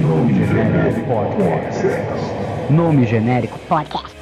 Nome genérico podcast. Nome genérico podcast.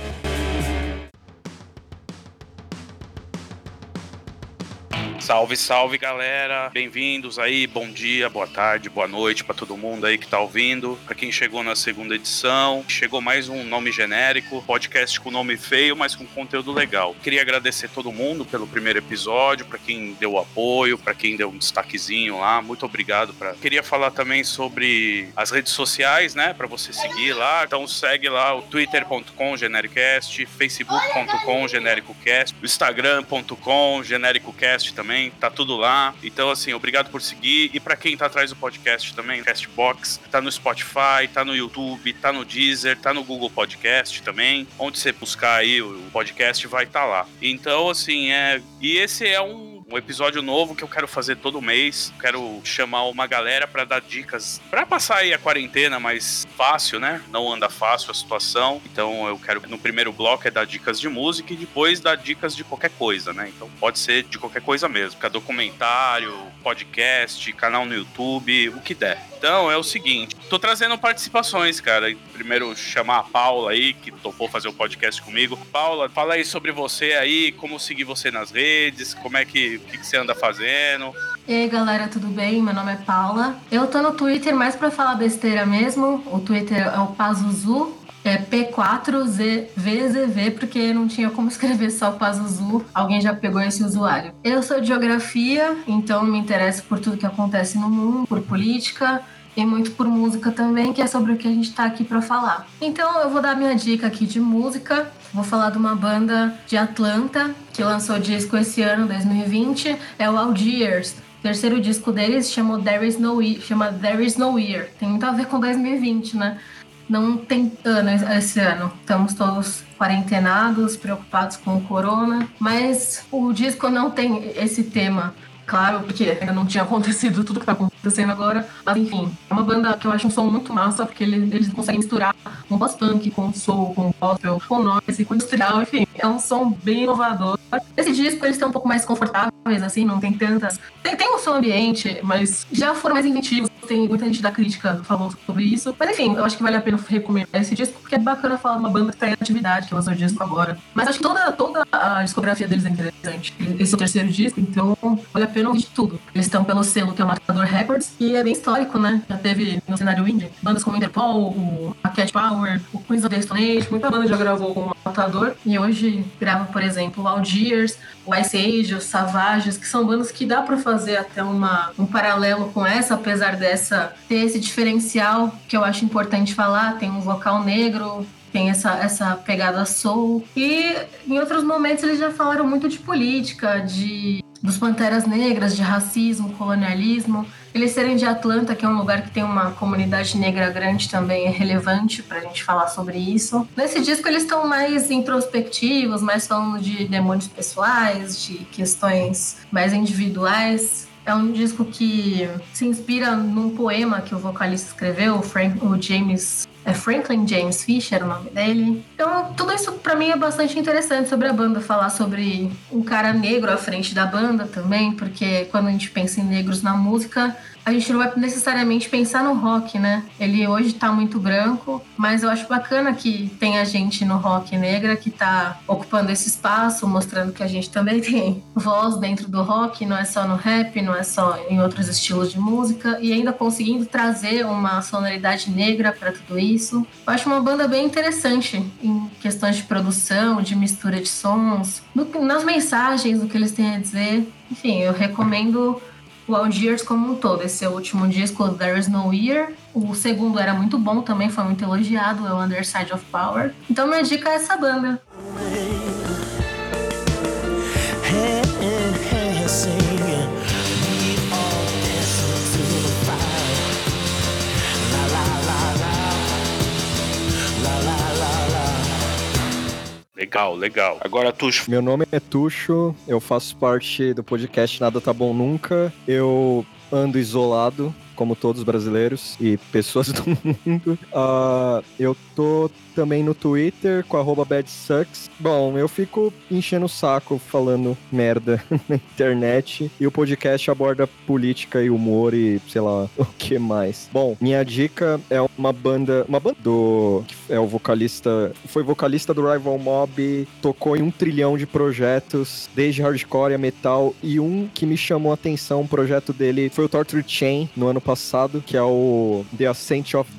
Salve, salve galera! Bem-vindos aí, bom dia, boa tarde, boa noite para todo mundo aí que tá ouvindo. Para quem chegou na segunda edição, chegou mais um nome genérico, podcast com nome feio, mas com conteúdo legal. Queria agradecer todo mundo pelo primeiro episódio, para quem deu apoio, para quem deu um destaquezinho lá, muito obrigado. Queria falar também sobre as redes sociais, né, para você seguir lá. Então segue lá o twitter.com genericast, facebook.com genericocast, instagram.com genericocast também também, tá tudo lá. Então, assim, obrigado por seguir. E para quem tá atrás do podcast também, Castbox, tá no Spotify, tá no YouTube, tá no Deezer, tá no Google Podcast também. Onde você buscar aí o podcast vai estar tá lá. Então, assim, é. E esse é um um episódio novo que eu quero fazer todo mês. Quero chamar uma galera para dar dicas para passar aí a quarentena mais fácil, né? Não anda fácil a situação. Então eu quero no primeiro bloco é dar dicas de música e depois dar dicas de qualquer coisa, né? Então pode ser de qualquer coisa mesmo, fica documentário, podcast, canal no YouTube, o que der. Então é o seguinte, tô trazendo participações, cara. Primeiro chamar a Paula aí, que topou fazer o podcast comigo. Paula, fala aí sobre você aí, como seguir você nas redes, como é que, que, que você anda fazendo. E aí galera, tudo bem? Meu nome é Paula. Eu tô no Twitter mais pra falar besteira mesmo. O Twitter é o Pazuzu, é P4ZVZV, porque não tinha como escrever só Pazuzu. Alguém já pegou esse usuário. Eu sou de geografia, então me interesso por tudo que acontece no mundo, por política e muito por música também, que é sobre o que a gente está aqui para falar. Então eu vou dar minha dica aqui de música. Vou falar de uma banda de Atlanta que lançou disco esse ano, 2020, é o Algiers. O terceiro disco deles chama There Is No chama There Is No Year. Tem muito a ver com 2020, né? Não tem ano esse ano. Estamos todos quarentenados, preocupados com o corona, mas o disco não tem esse tema claro, porque ainda não tinha acontecido tudo que tá acontecendo agora. Mas enfim, é uma banda que eu acho um som muito massa, porque eles, eles conseguem misturar um post-punk com soul, com gospel, com noise, com industrial, enfim. É um som bem inovador. Esse disco eles estão um pouco mais confortáveis, assim, não tem tantas. Tem, tem um som ambiente, mas já foram mais inventivos. Tem muita gente da crítica falou sobre isso. Mas enfim, eu acho que vale a pena recomendar esse disco, porque é bacana falar de uma banda que tá em atividade, que lançou o disco agora. Mas acho que toda, toda a discografia deles é interessante. Esse é o terceiro disco, então vale a pena ouvir tudo. Eles estão pelo selo que é o Matador Records, e é bem histórico, né? Já teve no cenário indie bandas como Interpol, o a Cat Power, o Queens of the Stone Age, muita banda já gravou com o Matador. E hoje grava, por exemplo, o Algiers, o Ice Age, os Savages, que são bandas que dá para fazer até uma, um paralelo com essa, apesar dessa ter esse diferencial que eu acho importante falar. Tem um vocal negro, tem essa, essa pegada soul. E em outros momentos eles já falaram muito de política, de dos Panteras Negras, de racismo, colonialismo. Eles serem de Atlanta, que é um lugar que tem uma comunidade negra grande, também é relevante para a gente falar sobre isso. Nesse disco, eles estão mais introspectivos, mais falando de demônios pessoais, de questões mais individuais. É um disco que se inspira num poema que o vocalista escreveu, o, Frank, o James é Franklin James Fisher o nome dele. Então, tudo isso para mim é bastante interessante sobre a banda, falar sobre um cara negro à frente da banda também, porque quando a gente pensa em negros na música, a gente não vai necessariamente pensar no rock, né? Ele hoje tá muito branco, mas eu acho bacana que tem a gente no rock negra que tá ocupando esse espaço, mostrando que a gente também tem voz dentro do rock, não é só no rap, não é só em outros estilos de música, e ainda conseguindo trazer uma sonoridade negra para tudo isso. Eu acho uma banda bem interessante em questões de produção, de mistura de sons, no, nas mensagens, o que eles têm a dizer. Enfim, eu recomendo o Algiers como um todo. Esse é o último disco, There Is No Year. O segundo era muito bom também, foi muito elogiado, é o Underside of Power. Então minha dica é essa banda. Hey, hey, hey, Legal, legal. Agora, Tuxo. Meu nome é Tuxo, eu faço parte do podcast Nada Tá Bom Nunca. Eu ando isolado como todos os brasileiros e pessoas do mundo. Uh, eu tô também no Twitter com arroba badsucks. Bom, eu fico enchendo o saco falando merda na internet e o podcast aborda política e humor e sei lá o que mais. Bom, minha dica é uma banda, uma banda do é o vocalista, foi vocalista do Rival Mob, tocou em um trilhão de projetos, desde hardcore a metal e um que me chamou a atenção, um projeto dele foi o Torture Chain no ano passado, que é o The Ascent of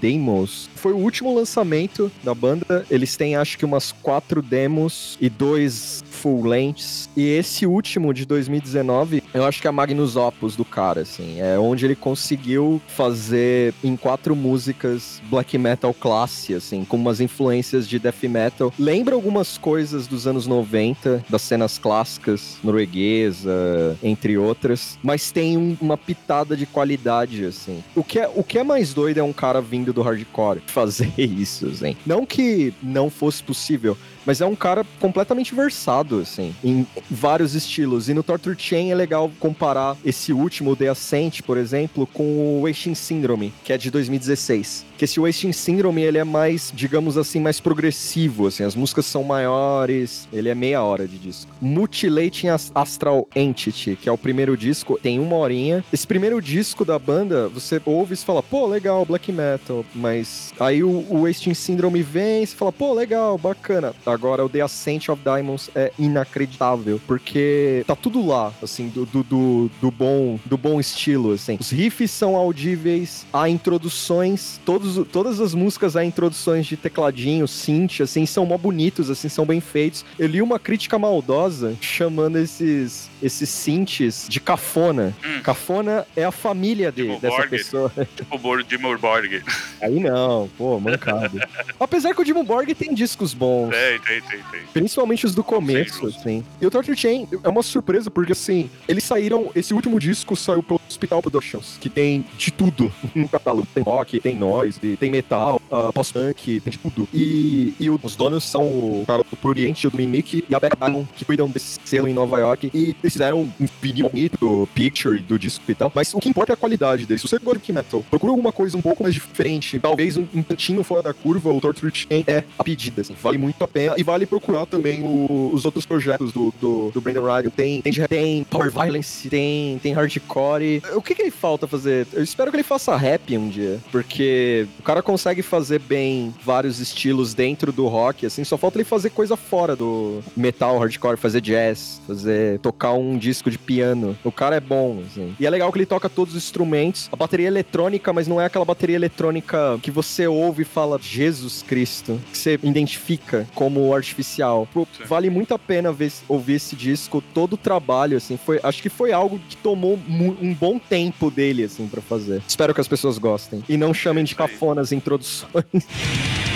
Deimos. Foi o último lançamento da banda. Eles têm acho que umas quatro demos e dois full lengths. E esse último de 2019, eu acho que é a Magnus Opus do cara, assim. É onde ele conseguiu fazer em quatro músicas black metal classe, assim, com umas influências de death metal. Lembra algumas coisas dos anos 90, das cenas clássicas norueguesa, entre outras, mas tem um, uma pitada de qualidade, assim. O que, é, o que é mais doido é um cara vindo do hardcore fazer isso, assim. Não que não fosse possível, mas é um cara completamente versado, assim, em vários estilos. E no Torture Chain é legal comparar esse último, The Ascent, por exemplo, com o Wasting Syndrome, que é de 2016. Que esse Wasting Syndrome, ele é mais, digamos assim, mais progressivo, assim, as músicas são maiores, ele é meia hora de disco. Mutilating Astral Entity, que é o primeiro disco, tem uma horinha. Esse primeiro disco da banda, você ouve e fala, pô, legal, black metal, mas aí o, o Wasting Syndrome vem e você fala, pô, legal, bacana. Agora, o The Ascent of Diamonds é inacreditável, porque tá tudo lá, assim, do, do, do, do bom, do bom estilo, assim. Os riffs são audíveis, há introduções, todos, todas as músicas há introduções de tecladinho, synth, assim, são mó bonitos, assim, são bem feitos. Eu li uma crítica maldosa chamando esses, esses synths de cafona. Hum. Cafona é a família de, dessa Borg. pessoa. Tipo o Dimmu Borg. Aí não, pô, mancado. Apesar que o Dimmu Borg tem discos bons. É, tem, tem, tem. Principalmente os do começo, assim. E o Torture Chain é uma surpresa, porque assim, eles saíram. Esse último disco saiu pro Hospital Productions, que tem de tudo no catálogo. Tem rock, tem noise, tem metal, uh, post-punk, tem de tudo. E, e os donos são o cara do Oriente, o Dominic e a Becca que cuidam desse selo em Nova York. E eles fizeram um vinil bonito picture do disco e tal. Mas o que importa é a qualidade dele. Se você gosta de metal, procura alguma coisa um pouco mais diferente, talvez um, um tantinho fora da curva, o Torture Chain é a pedida, assim. Vale muito a pena. E vale procurar também o, os outros projetos do, do, do Brandon Radio. Tem, tem, tem Power Violence, tem, tem Hardcore. O que, que ele falta fazer? Eu espero que ele faça rap um dia, porque o cara consegue fazer bem vários estilos dentro do rock, assim, só falta ele fazer coisa fora do metal, hardcore, fazer jazz, fazer tocar um disco de piano. O cara é bom, assim. E é legal que ele toca todos os instrumentos. A bateria é eletrônica, mas não é aquela bateria eletrônica que você ouve e fala Jesus Cristo, que você identifica como artificial. Pô, vale muito a pena ver, ouvir esse disco, todo o trabalho, assim, foi, acho que foi algo que tomou um bom tempo dele, assim, para fazer. Espero que as pessoas gostem e não chamem de cafona as introduções.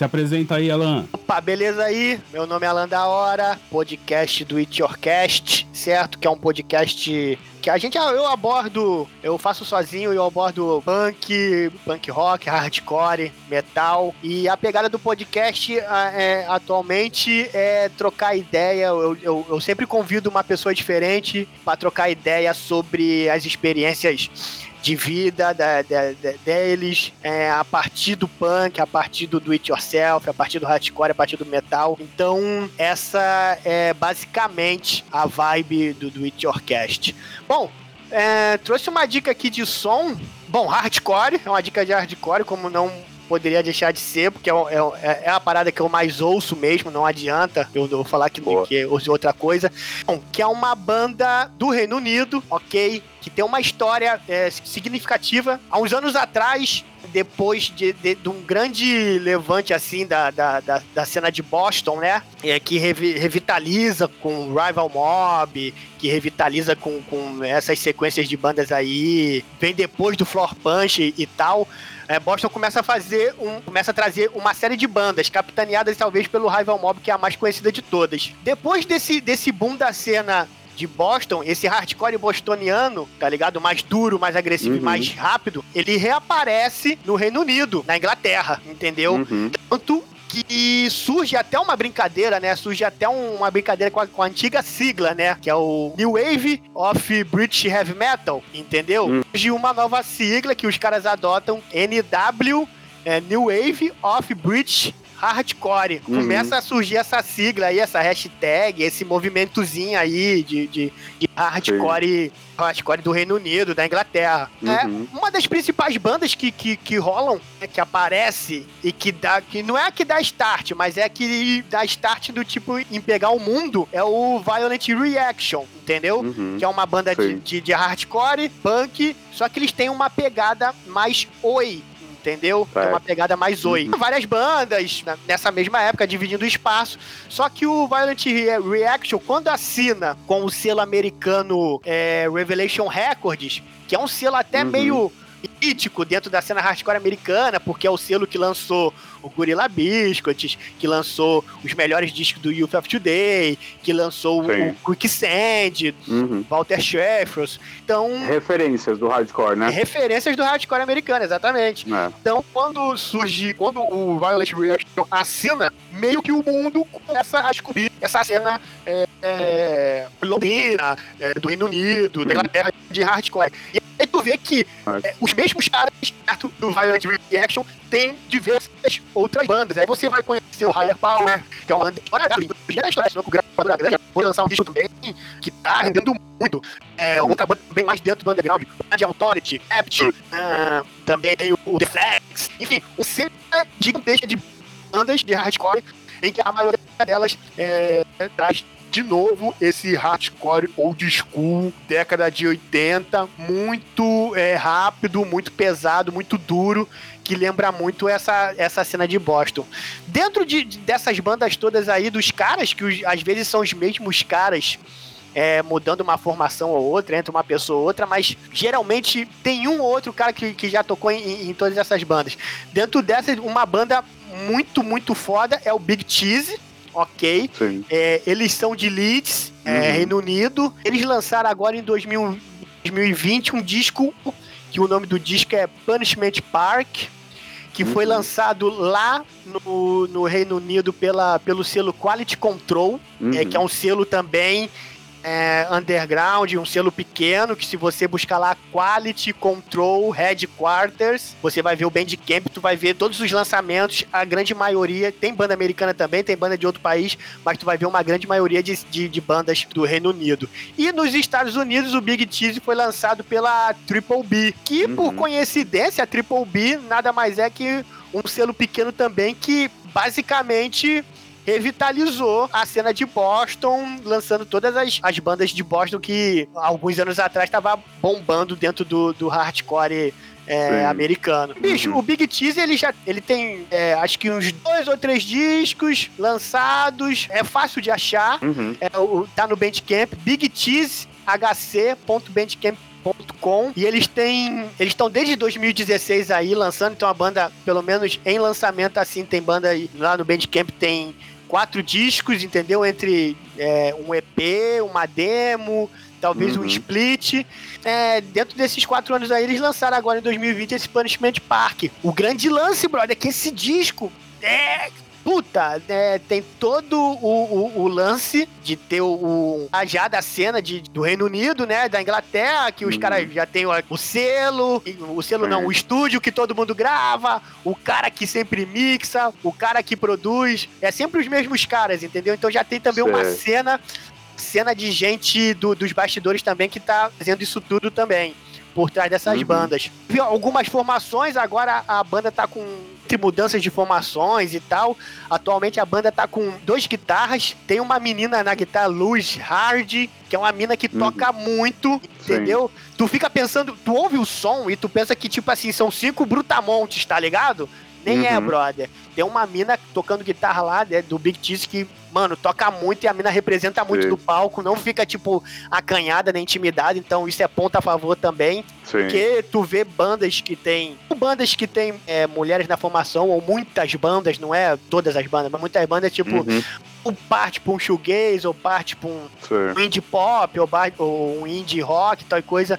Se apresenta aí, Alan. Opa, beleza aí? Meu nome é Alan da Hora, podcast do It Yourcast, certo? Que é um podcast que a gente eu abordo, eu faço sozinho, eu abordo punk, punk rock, hardcore, metal. E a pegada do podcast é, atualmente é trocar ideia. Eu, eu, eu sempre convido uma pessoa diferente para trocar ideia sobre as experiências de vida da, da, da, deles é, a partir do punk, a partir do do it yourself, a partir do hardcore, a partir do metal. Então, essa é basicamente a vibe do do it yourcast. Bom, é, trouxe uma dica aqui de som. Bom, hardcore, é uma dica de hardcore, como não poderia deixar de ser, porque é, é, é, a parada que eu mais ouço mesmo, não adianta eu, eu falar que, que eu ouço outra coisa. Bom, que é uma banda do Reino Unido, ok? Que tem uma história é, significativa. Há uns anos atrás, depois de, de, de, um grande levante assim da, da, da, da cena de Boston, né? É, que revi, revitaliza com Rival Mob, que revitaliza com, com essas sequências de bandas aí, vem depois do Floor Punch e, e tal é, Boston começa a fazer um, começa a trazer uma série de bandas, capitaneadas talvez pelo Rival Mob, que é a mais conhecida de todas. Depois desse, desse boom da cena de Boston, esse hardcore bostoniano, tá ligado? Mais duro, mais agressivo e Uhum. mais rápido, ele reaparece no Reino Unido, na Inglaterra, entendeu? Uhum. Tanto que surge até uma brincadeira, né? Surge até um- uma brincadeira com a, com a antiga sigla, né? Que é o New Wave of British Heavy Metal, entendeu? Hum. Surge uma nova sigla que os caras adotam, NW, é, New Wave of British Hardcore. Uhum. Começa a surgir essa sigla aí, essa hashtag, esse movimentozinho aí de, de, de hardcore, hardcore do Reino Unido, da Inglaterra. É Uhum. uma das principais bandas que, que, que rolam, né, que aparece e que dá. que não é a que dá start, mas é a que dá start do tipo em pegar o mundo, é o Violent Reaction, entendeu? Uhum. Que é uma banda de, de, de hardcore, punk, só que eles têm uma pegada mais oi. Entendeu? Tem uma pegada mais oi. Uhum. Várias bandas né, nessa mesma época, dividindo o espaço. Só que o Violent Re- Reaction, quando assina com o selo americano é, Revelation Records, que é um selo até Uhum. meio mítico dentro da cena hardcore americana, porque é o selo que lançou o Gorilla Biscuits, que lançou os melhores discos do Youth of Today, que lançou Sim. o Quicksand, Uhum. Walter Sheffros. Então, Referências do hardcore, né? referências do hardcore americano, exatamente. É. Então, quando surge, quando o Violent Reaction assina, meio que o mundo começa a descobrir essa cena é, é, londrina, é, do Reino Unido, da Inglaterra, de hardcore. E aí tu vê que é, os mesmos caras perto do Violent Reaction tem diversas outras bandas. Aí você vai conhecer o Higher Power, que é uma banda de história já é história, senão com gravadora grande, vou lançar um disco também, que tá rendendo muito. É, outra banda bem mais dentro do underground, Band Authority, Aptitude, ah, também tem o, The Flex, enfim, o centro é gigantesca de bandas de hardcore, em que a maioria delas é, traz de novo esse hardcore old school, década de 80, muito é, rápido, muito pesado, muito duro, que lembra muito essa, essa cena de Boston. Dentro de, de- dessas bandas todas aí, dos caras, que os- às vezes são os mesmos caras, é, mudando uma formação ou outra, entre uma pessoa ou outra, mas geralmente tem um ou outro cara que, que já tocou em, em- todas essas bandas. Dentro dessas, uma banda muito, muito foda é o Big Cheese, ok? É, eles são de Leeds, é, Uhum. Reino Unido. Eles lançaram agora em 2000 2020 um disco que o nome do disco é Punishment Park, que foi Uhum. lançado lá no, no Reino Unido pela, pelo selo Quality Control, Uhum. é, que é um selo também é, underground, um selo pequeno, que se você buscar lá Quality Control Headquarters, você vai ver o Bandcamp, tu vai ver todos os lançamentos, a grande maioria, tem banda americana também, tem banda de outro país, mas tu vai ver uma grande maioria de, de, de bandas do Reino Unido. E nos Estados Unidos, o Big Cheese foi lançado pela Triple B, que por Uhum. coincidência, a Triple B nada mais é que um selo pequeno também que basicamente revitalizou a cena de Boston, lançando todas as, as bandas de Boston que alguns anos atrás estava bombando dentro do, do hardcore é, americano. Bicho, Uhum. o Big Cheese, ele já ele tem é, acho que uns dois ou três discos lançados, é fácil de achar, Uhum. é, o- tá no Bandcamp, bigcheesehc.bandcamp.com e eles têm, eles estão desde 2016 aí lançando, então a banda, pelo menos em lançamento assim, tem banda lá no Bandcamp tem quatro discos, entendeu? Entre é, um EP, uma demo, talvez um Uhum. split. É, dentro desses quatro anos aí, eles lançaram agora em 2020 esse Punishment Park. O grande lance, brother, é que esse disco é. Puta, é, tem todo o, o- o lance de ter o, o a já da cena de, do Reino Unido, né? Da Inglaterra, que os Uhum. caras já tem o, o selo, o selo não, É. o estúdio que todo mundo grava, o cara que sempre mixa, o cara que produz. É sempre os mesmos caras, entendeu? Então já tem também uma cena cena de gente do- dos bastidores também que tá fazendo isso tudo também. Por trás dessas Uhum. bandas. Algumas formações, agora a banda tá com entre mudanças de formações e tal. Atualmente a banda tá com dois guitarras. Tem uma menina na guitarra, Luz Hard, que é uma mina que Uhum. toca muito, entendeu? Tu fica pensando, tu ouve o som e tu pensa que, tipo assim, são cinco brutamontes, tá ligado? Nem é, Uhum. brother. Tem uma mina tocando guitarra lá, né, do Big Cheese, que, mano, toca muito e a mina representa muito Sim. no palco, não fica, tipo, acanhada nem intimidada, então isso é ponto a favor também. Sim. Porque tu vê bandas que tem. Bandas que tem é, mulheres na formação, ou muitas bandas, não é todas as bandas, mas muitas bandas, tipo, Uhum. ou parte pra um shoegaze, ou parte pra um Sim. indie pop, ou, ou um indie rock, tal coisa.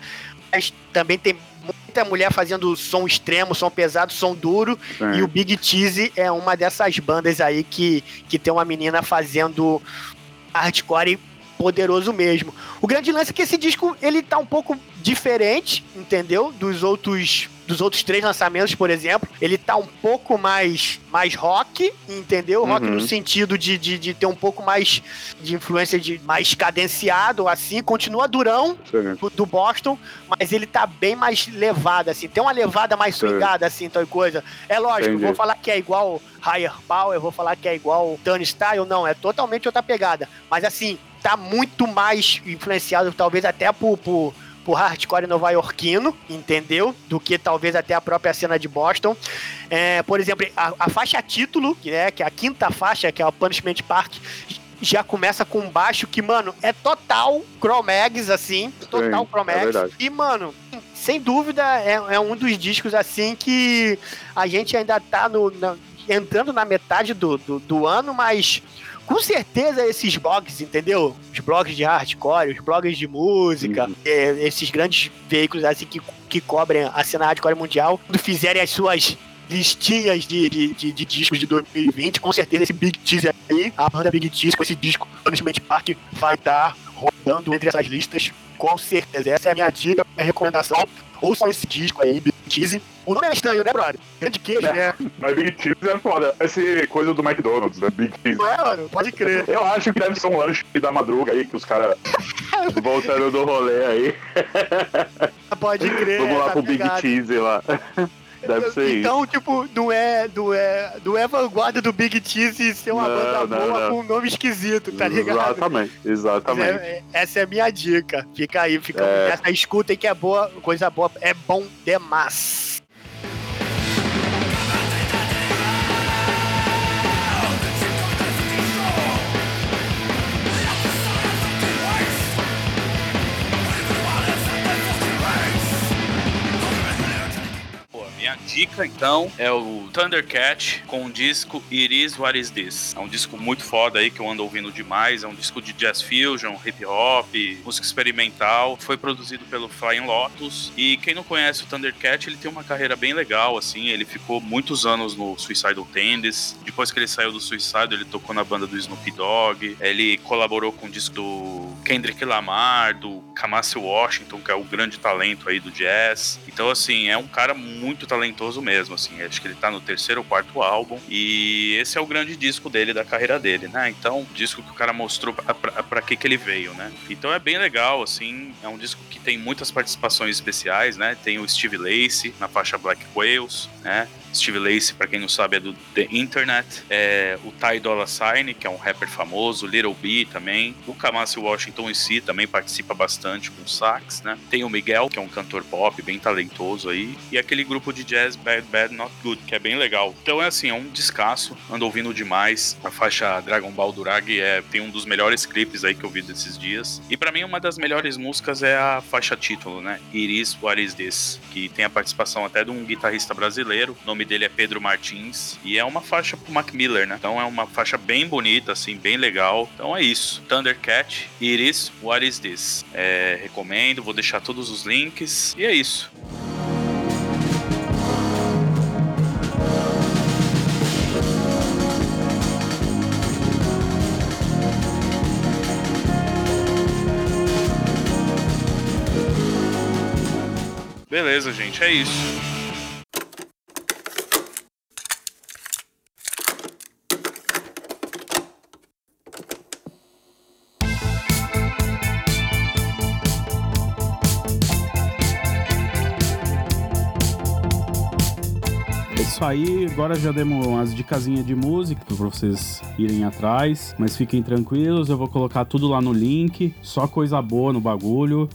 Mas também tem muita mulher fazendo som extremo, som pesado, som duro. Sim. E o Big Cheese é uma dessas bandas aí que, que tem uma menina fazendo hardcore poderoso mesmo. O grande lance é que esse disco ele tá um pouco diferente, entendeu? Dos outros dos outros três lançamentos, por exemplo, ele tá um pouco mais mais rock, entendeu? Rock Uhum. no sentido de, de, de ter um pouco mais de influência de mais cadenciado, assim, continua durão, do- do Boston, mas ele tá bem mais levado, assim. Tem uma levada mais Sim. swingada, assim, tal coisa. É lógico, Entendi. vou falar que é igual Higher Power, vou falar que é igual Turn Style, não, é totalmente outra pegada. Mas, assim, tá muito mais influenciado, talvez até por, por, por hardcore nova-iorquino, entendeu? Do que talvez até a própria cena de Boston. É, por exemplo, a, a faixa título, que é, que é a quinta faixa, que é o Punishment Park, já começa com um baixo que, mano, é total Chromags, assim. Total é Chromags. verdade. e, mano, sem dúvida, é, é um dos discos, assim, que a gente ainda tá no, na- entrando na metade do, do, do ano, mas com certeza esses blogs, entendeu? Os blogs de hardcore, os blogs de música, Uhum. é, esses grandes veículos, assim, que, que cobrem a cena hardcore mundial, quando fizerem as suas listinhas de, de, de, de discos de 2020, com certeza esse Big Tease aí, a banda Big Tease com esse disco, Punishment Park, vai estar rodando entre essas listas, com certeza. Essa é a minha dica, minha recomendação. Ouçam esse disco aí, Big Tease. O nome é estranho, né, brother? Grande queijo, né? Mas Big Cheese é foda. Essa coisa do McDonald's, né? Big Cheese. Não é, mano? Pode crer. Eu acho que deve ser um lanche da madruga aí, que os caras voltando do rolê aí. Pode crer. Vamos lá essa pro Big. Cheese lá. Deve ser isso. Então, tipo, não é, não é, não é vanguarda do Big Cheese ser uma Não, banda não, boa não. com um nome esquisito, tá ligado? Exatamente, exatamente. É- é- essa é a minha dica. Fica aí, fica É. essa escutem que é boa, coisa boa, é bom demais. Minha dica então é o Thundercat com o disco It Is What Is This. É um disco muito foda aí que eu ando ouvindo demais. É um disco de jazz fusion, hip hop, música experimental. Foi produzido pelo Flying Lotus. E quem não conhece o Thundercat, ele tem uma carreira bem legal, assim. Ele ficou muitos anos no Suicidal Tendencies. Depois que ele saiu do Suicide, ele tocou na banda do Snoop Dogg. Ele colaborou com o disco do Kendrick Lamar, do Kamasi Washington, que é o grande talento aí do jazz. Então, assim, é um cara muito talentoso mesmo, assim. Acho que ele tá no terceiro ou quarto álbum. E esse é o grande disco dele, da carreira dele, né? Então, disco que o cara mostrou pra que que ele veio, né? Então é bem legal, assim. É um disco que tem muitas participações especiais, né? Tem o Steve Lacy na faixa Black Whales, né? Steve Lacy, pra quem não sabe, é do The Internet. É, o Ty Dolla Sign, que é um rapper famoso. Little B também. O Kamasi Washington em si também participa bastante com sax, né? Tem o Miguel, que é um cantor pop bem talentoso aí. E aquele grupo de jazz Bad Bad Not Good, que é bem legal. Então é assim, é um descasso. Ando ouvindo demais. A faixa Dragon Ball Durag é, tem um dos melhores clipes aí que eu vi desses dias. E pra mim, uma das melhores músicas é a faixa título, né? It Is What Is This, que tem a participação até de um guitarrista brasileiro. O nome dele é Pedro Martins. E é uma faixa pro Mac Miller, né? Então é uma faixa bem bonita, assim, bem legal. Então é isso. Thundercat, It Is What Is This. É, recomendo, vou deixar todos os links. E é isso. Beleza, gente, é isso. É isso aí, agora já demos umas dicasinhas de música pra vocês irem atrás, mas fiquem tranquilos, eu vou colocar tudo lá no link, só coisa boa no bagulho.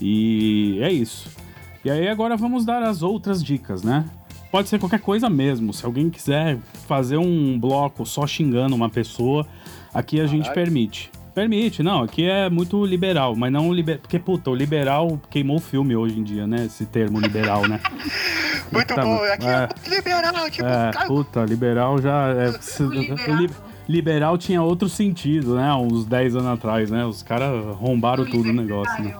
E é isso. E aí agora vamos dar as outras dicas, né? pode ser qualquer coisa mesmo. Se alguém quiser fazer um bloco só xingando uma pessoa, aqui a gente permite. Permite, não, aqui é muito liberal, mas não liber... porque puta, o liberal queimou o filme hoje em dia, né? Esse termo liberal, né? Muito Puta, bom. Aqui é, é. liberal, tipo, É, cara, puta, liberal já é liberal. li- liberal tinha outro sentido, né? Uns 10 anos atrás, né? Os caras arrombaram tudo o negócio, né?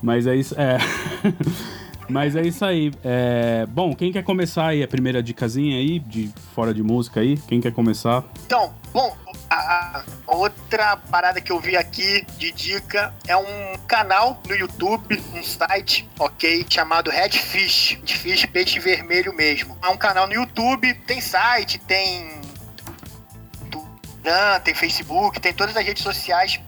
Mas é isso, é. Mas é isso aí. É, Bom, quem quer começar aí a primeira dicasinha aí, de fora de música aí? Quem quer começar? Então, bom, a, outra parada que eu vi aqui de dica é um canal no YouTube, um site, ok, chamado Redfish, de fish peixe vermelho mesmo. É um canal no YouTube, tem site, tem tem Facebook, tem todas as redes sociais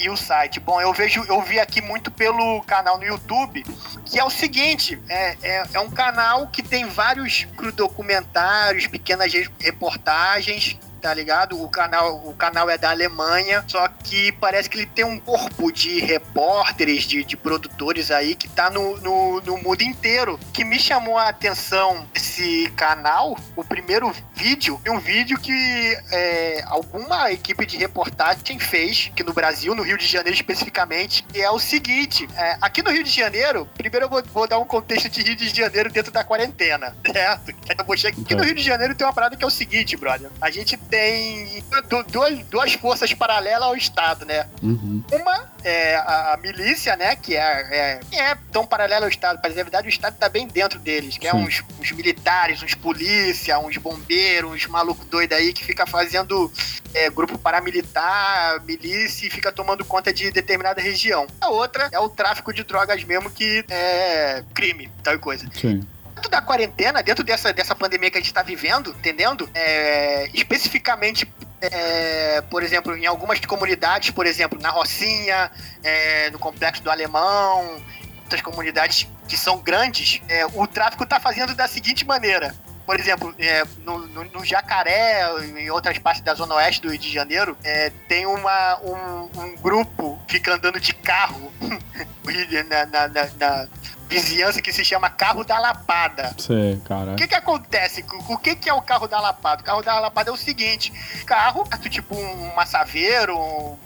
e o site. Bom, eu vejo, eu vi aqui muito pelo canal no YouTube, que é o seguinte, é, é, é um canal que tem vários documentários, pequenas re- reportagens, tá ligado? O canal, o canal é da Alemanha, só que parece que ele tem um corpo de repórteres, de, de produtores aí, que tá no, no, no mundo inteiro. O que me chamou a atenção desse canal, o primeiro vídeo, é um vídeo que é, alguma equipe de reportagem fez, aqui no Brasil, no Rio de Janeiro especificamente, que é o seguinte, é, aqui no Rio de Janeiro, primeiro eu vou, vou dar um contexto de Rio de Janeiro dentro da quarentena, certo? Eu vou chegar aqui no. Rio de Janeiro tem uma parada que é o seguinte, brother, a gente tem du- duas, duas forças paralelas ao Estado, né? Uhum. Uma é a, a milícia, né? Que é, é, é tão paralela ao Estado, mas na verdade o Estado tá bem dentro deles, que é Sim. uns, uns militares, uns polícia, uns bombeiros, uns malucos doidos aí que fica fazendo é, grupo paramilitar, milícia e fica tomando conta de determinada região. A outra é o tráfico de drogas mesmo, que é crime, tal coisa Sim. Dentro da quarentena, dentro dessa, dessa pandemia que a gente tá vivendo, entendendo? É, especificamente, é, por exemplo, em algumas comunidades, por exemplo, na Rocinha, é, no Complexo do Alemão, outras comunidades que são grandes, é, o tráfico tá fazendo da seguinte maneira. Por exemplo, é, no, no- no Jacaré, em outras partes da Zona Oeste do Rio de Janeiro, é, tem uma, um, um grupo que fica andando de carro na- na- na- na, vizinhança que se chama Carro da Lapada. Sei, cara. O que que acontece? O que que é o carro da lapada? O carro da lapada é o seguinte: carro, tipo um massaveiro,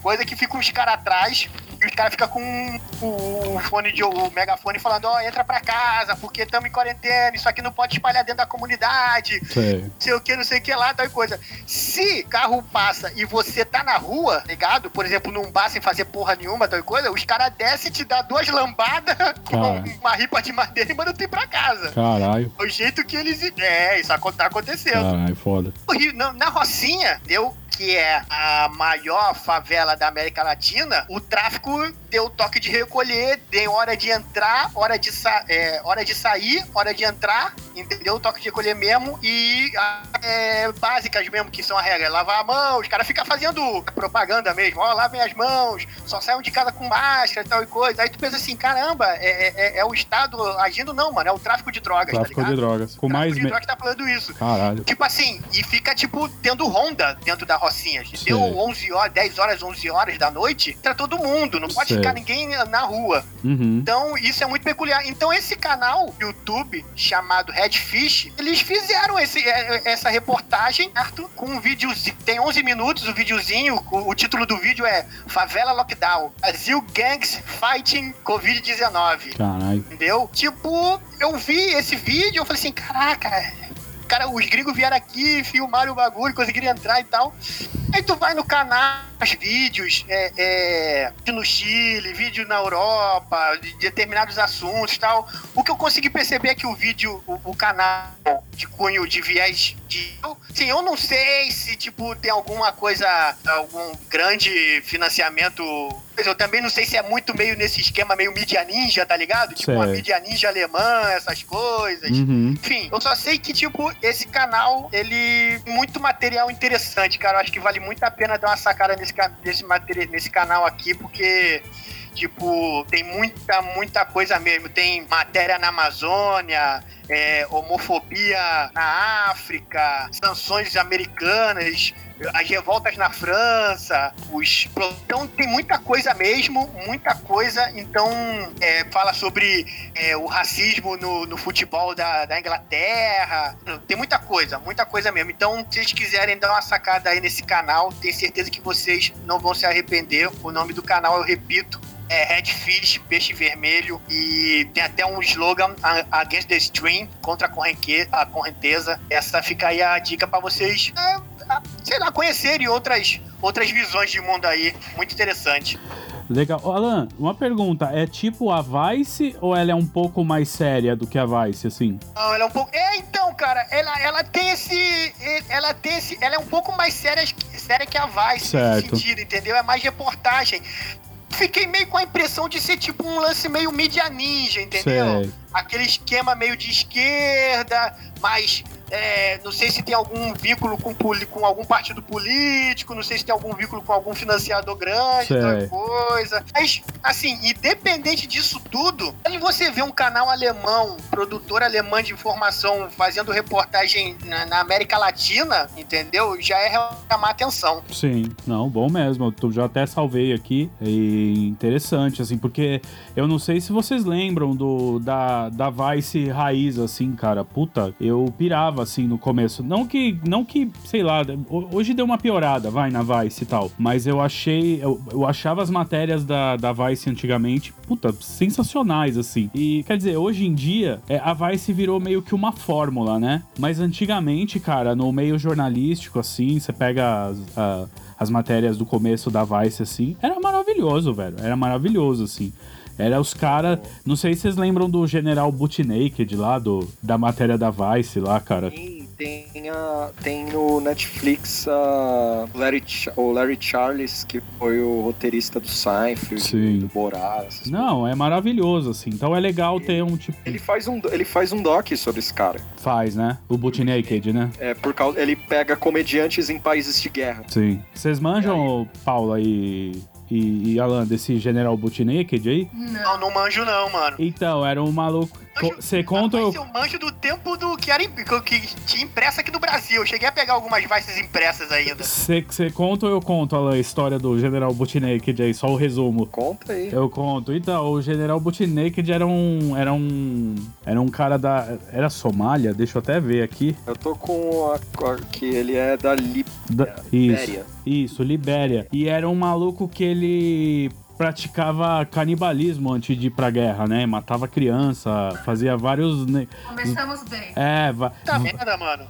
coisa que fica uns caras atrás e os caras ficam com o fone de o megafone falando: ó, entra pra casa, porque estamos em quarentena, isso aqui não pode espalhar dentro da comunidade, Sei. sei o que, não sei o que lá, tal coisa. Se carro passa e você tá na rua, ligado? Por exemplo, num bar sem fazer porra nenhuma, tal coisa, os caras descem e te dão duas lambadas com uma ripa de madeira e mandam tu ir pra casa. Caralho. O jeito que eles. É, isso tá acontecendo. Caralho, foda. No Rio- na, na Rocinha, deu que é a maior favela da América Latina, o tráfico deu toque de recolher, deu hora de entrar, hora de, é, hora de sair, hora de entrar, entendeu? Toque de recolher mesmo e a- é, básicas mesmo, que são a regra, lavar a mão, os caras ficam fazendo propaganda mesmo, ó, lavem as mãos, só saiam de casa com máscara e tal e coisa. Aí tu pensa assim, caramba, é, é- é- é o Estado agindo não, mano, é o tráfico de drogas, Tráfico tá de drogas. Com O mais. tráfico de Me... drogas tá falando isso. Caralho. Tipo assim, e fica, tipo, tendo ronda dentro da Rocinha. Sei. Deu 11 horas, 10 horas, 11 horas da noite, entra todo mundo, não pode Sei. ficar ninguém na rua. Uhum. Então, isso é muito peculiar. Então, esse canal YouTube, chamado Redfish, eles fizeram esse, é, essa reportagem, certo? Com um videozinho, tem 11 minutos o videozinho, o, o título do vídeo é Favela Lockdown, Brasil Gangs Fighting Covid-19 Caralho. entendeu? Tipo, eu vi esse vídeo, eu falei assim, caraca, cara, os gringos vieram aqui, filmaram o bagulho, conseguiram entrar e tal. Aí tu vai no canal, os vídeos, é, é, no Chile, vídeo na Europa, de determinados assuntos e tal. O que eu consegui perceber é que o vídeo, o, o canal de cunho de viés de. Sim, eu não sei se, tipo, tem alguma coisa, algum grande financiamento. Mas eu também não sei se é muito meio nesse esquema meio mídia ninja, tá ligado? Tipo, uma Sei. mídia ninja alemã, essas coisas. Uhum. Enfim, eu só sei que, tipo, esse canal, ele. Muito material interessante, cara. Eu acho que vale muito a pena dar uma sacada nesse, nesse, nesse canal aqui, porque. Tipo, tem muita, muita coisa mesmo. Tem matéria na Amazônia, é, homofobia na África, sanções americanas, as revoltas na França, os. Então tem muita coisa mesmo, muita coisa. Então é, fala sobre é, o racismo no, no futebol da, da, Inglaterra. Tem muita coisa, muita coisa mesmo. Então, se vocês quiserem dar uma sacada aí nesse canal, tenho certeza que vocês não vão se arrepender. O nome do canal, eu repito, é Redfish, peixe vermelho, e tem até um slogan Against the Stream, contra a, correnteza. Essa fica aí a dica para vocês, é, sei lá, conhecerem outras, outras visões de mundo aí. Muito interessante. Legal. Alan, uma pergunta. É tipo a Vice ou ela é um pouco mais séria do que a Vice, assim? Não, ela é um pouco. É, então, cara, ela, ela tem esse. Ela tem esse. Ela é um pouco mais séria, séria que a Vice certo. nesse sentido, entendeu? É mais reportagem fiquei meio com a impressão de ser tipo um lance meio mídia ninja, entendeu? Sei. Aquele esquema meio de esquerda, mais é, não sei se tem algum vínculo com, com algum partido político, não sei se tem algum vínculo com algum financiador grande, outra coisa. Mas, assim, independente disso tudo, quando você vê um canal alemão, produtor alemão de informação, fazendo reportagem na, na América Latina, entendeu? Já é chamar atenção. Sim, não, bom mesmo. Eu já até salvei aqui. E interessante, assim, porque eu não sei se vocês lembram do da, da Vice raiz, assim, cara. Puta, eu pirava assim, no começo. Não que, não que, sei lá, hoje deu uma piorada, vai, na Vice e tal. Mas eu achei, eu, eu achava as matérias da, da Vice antigamente, puta, sensacionais, assim. E, quer dizer, hoje em dia, é, a Vice virou meio que uma fórmula, né? Mas antigamente, cara, no meio jornalístico, assim, você pega as, a, as matérias do começo da Vice, assim, era maravilhoso, velho. Era maravilhoso, assim. Era os caras. Não sei se vocês lembram do General Boot Naked lá, do, da matéria da Vice lá, cara. Sim, tem, a, tem no Netflix a Larry, o Larry Charles, que foi o roteirista do Seinfeld, Sim. do Borat. Não, é maravilhoso, assim. Então é legal ter um tipo. Ele faz um, ele faz um doc sobre esse cara. Faz, né? O Boot Naked, né? É, por causa. Ele pega comediantes em países de guerra. Sim. Vocês manjam, Paula e e, e Alan, desse General Naked aí? Não, não manjo não, mano. Então, era um maluco. Você conta. Eu... eu manjo do tempo do que, era, que tinha impressa aqui no Brasil. Eu cheguei a pegar algumas vices impressas ainda. Você conta ou eu conto Alan, a história do General Naked aí? Só o resumo. Conta aí. Eu conto. Então, o General Naked era um. Era um. Era um cara da. Era Somália? Deixa eu até ver aqui. Eu tô com a, a que ele é da, Lib... da Libéria. Isso, Libéria. E era um maluco que ele praticava canibalismo antes de ir pra guerra, né? Matava criança, fazia vários. Né? Começamos bem. É, va... Tá merda, mano.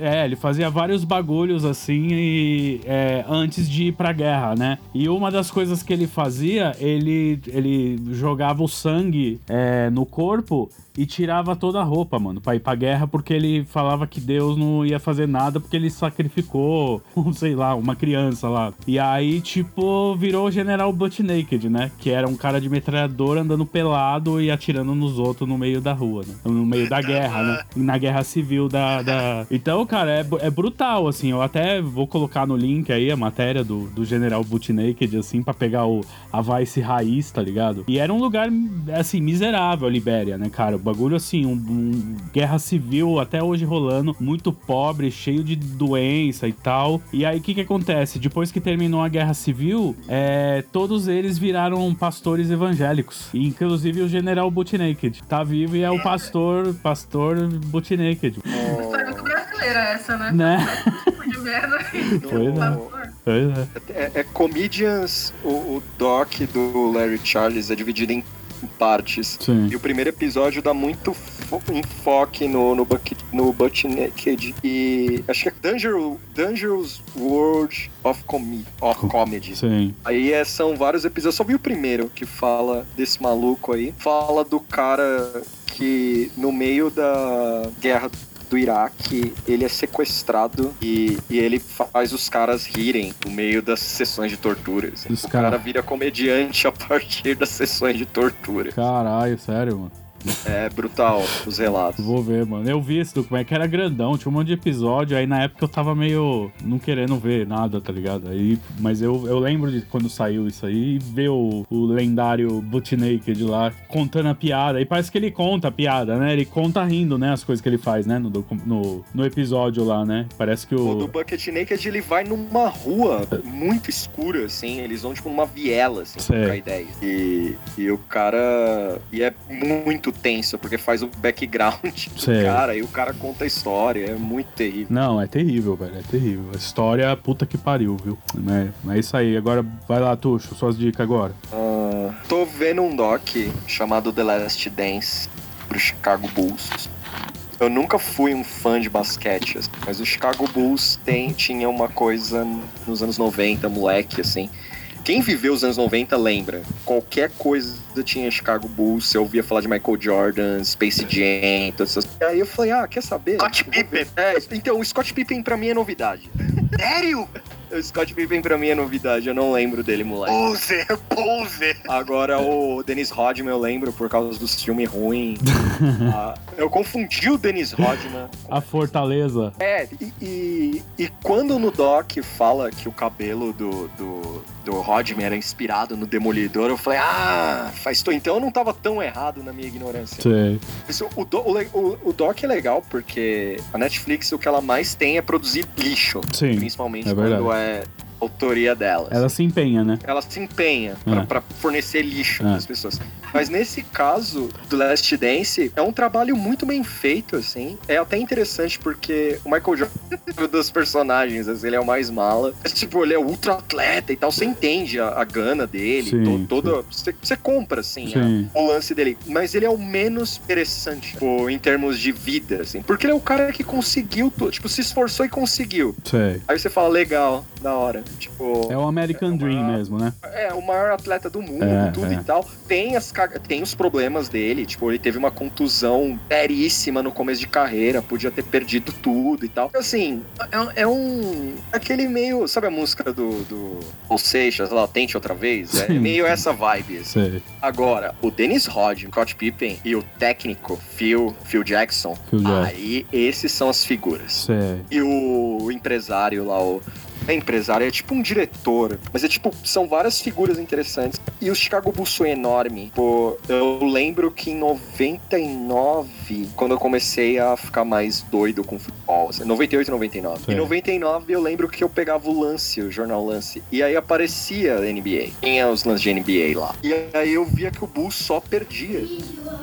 É, ele fazia vários bagulhos assim e, é, antes de ir pra guerra, né? E uma das coisas que ele fazia, ele, ele jogava o sangue é, no corpo e tirava toda a roupa, mano, pra ir pra guerra, porque ele falava que Deus não ia fazer nada porque ele sacrificou, sei lá, uma criança lá. E aí, tipo, virou o General Butt Naked, né? Que era um cara de metralhador andando pelado e atirando nos outros no meio da rua, né? No meio da guerra, né? Na guerra civil da. da... Então, cara, é, é brutal, assim. Eu até vou colocar no link aí a matéria do, do General Butt Naked, assim, pra pegar o, a Vice raiz, tá ligado? E era um lugar, assim, miserável a Libéria, né, cara? Bagulho assim, um, um, guerra civil até hoje rolando, muito pobre, cheio de doença e tal. E aí o que que acontece? Depois que terminou a guerra civil, é, todos eles viraram pastores evangélicos. E, inclusive o general Naked tá vivo e é o pastor, pastor Butnaked. História muito brasileira essa, né? Né? Tipo de merda. Pois é. Pois é. É, é Comedians, o, o doc do Larry Charles é dividido em partes. Sim. E o primeiro episódio dá muito enfoque no, no, Bucket, no Butt Naked. E acho que é Dangerous, Dangerous World of, Com of Comedy. Sim. Aí é, são vários episódios. Eu só vi o primeiro que fala desse maluco aí. Fala do cara que no meio da guerra do Iraque, ele é sequestrado e, e ele faz os caras rirem no meio das sessões de torturas. Assim. Os o cara... cara vira comediante a partir das sessões de tortura. Caralho, sério, mano. É brutal os relatos. Vou ver, mano. Eu vi esse documentário que era grandão, tinha um monte de episódio. Aí na época eu tava meio não querendo ver nada, tá ligado? Aí, mas eu, eu lembro de quando saiu isso aí e ver o, o lendário Boot Naked lá contando a piada. E parece que ele conta a piada, né? Ele conta rindo, né? As coisas que ele faz, né? No, no, no episódio lá, né? Parece que O do o. Bucket Naked, ele vai numa rua muito escura, assim. Eles vão, tipo, numa viela, assim, pra ideia. E, e o cara... E é muito tenso, porque faz o background do Sei. cara. E o cara conta a história. É muito terrível. Não, é terrível, velho. É terrível. A história, puta que pariu, viu? É, é isso aí. Agora vai lá, Tuxo, suas dicas agora. Ah, tô vendo um doc chamado The Last Dance pro Chicago Bulls. Eu nunca fui um fã de basquete, assim, mas o Chicago Bulls tem, tinha uma coisa nos anos 90, moleque, assim. Quem viveu os anos 90 lembra. Qualquer coisa tinha Chicago Bulls, você ouvia falar de Michael Jordan, Space Jam, todas essas E aí eu falei, ah, quer saber? Scott Eu. Pippen. É, então, o Scott Pippen pra mim é novidade. Sério? O Scott Pippen pra mim é novidade, eu não lembro dele, moleque. Poser, poser. Agora o Dennis Rodman eu lembro por causa dos filmes ruins. Ah, eu confundi o Dennis Rodman. A Fortaleza. É, e, e, e quando no Doc fala que o cabelo do, do, do Rodman era inspirado no Demolidor, eu falei, ah, faz to... então eu não tava tão errado na minha ignorância. Sei. Isso, o, do- o, o, Doc é legal porque a Netflix o que ela mais tem é produzir lixo. Sim. Principalmente é quando é autoria delas Ela se empenha, né? ela se empenha pra- É. pra fornecer lixo É. pras pessoas. Mas nesse caso do Last Dance, é um trabalho muito bem feito, assim. É até interessante porque o Michael Jordan é um dos personagens, assim, ele é o mais mala. Mas, tipo, ele é ultra atleta e tal. Você entende a, a gana dele, Sim, toda. Você, compra, assim, a- Sim. o lance dele. Mas ele é o menos interessante, tipo, em termos de vida, assim. Porque ele é o cara que conseguiu. Tipo, se esforçou e conseguiu. Sei. Aí você fala, legal, da hora. Tipo. É o American Dream mesmo, né? É, o maior atleta do mundo, É, tudo é. e tal. Tem, as, tem os problemas dele, tipo, ele teve uma contusão seríssima no começo de carreira, podia ter perdido tudo e tal. Assim, é, é um. Aquele meio. Sabe a música do. do Ou Seixas, lá, Tente Outra Vez? É Sim. meio essa vibe. assim. Agora, o Dennis Rodman, Scott Pippen e o técnico Phil, Phil Jackson, Phil Jackson. aí esses são as figuras. Sei. E o empresário lá, o. É empresário, é tipo um diretor, mas é tipo, são várias figuras interessantes. E o Chicago Bulls foi enorme. Pô, eu lembro que em 99, quando eu comecei a ficar mais doido com futebol, assim, 98 e 99. Sim. Em 99 eu lembro que eu pegava o Lance, o jornal Lance, e aí aparecia a NBA. Tinha os lances de NBA lá. E aí eu via que o Bulls só perdia.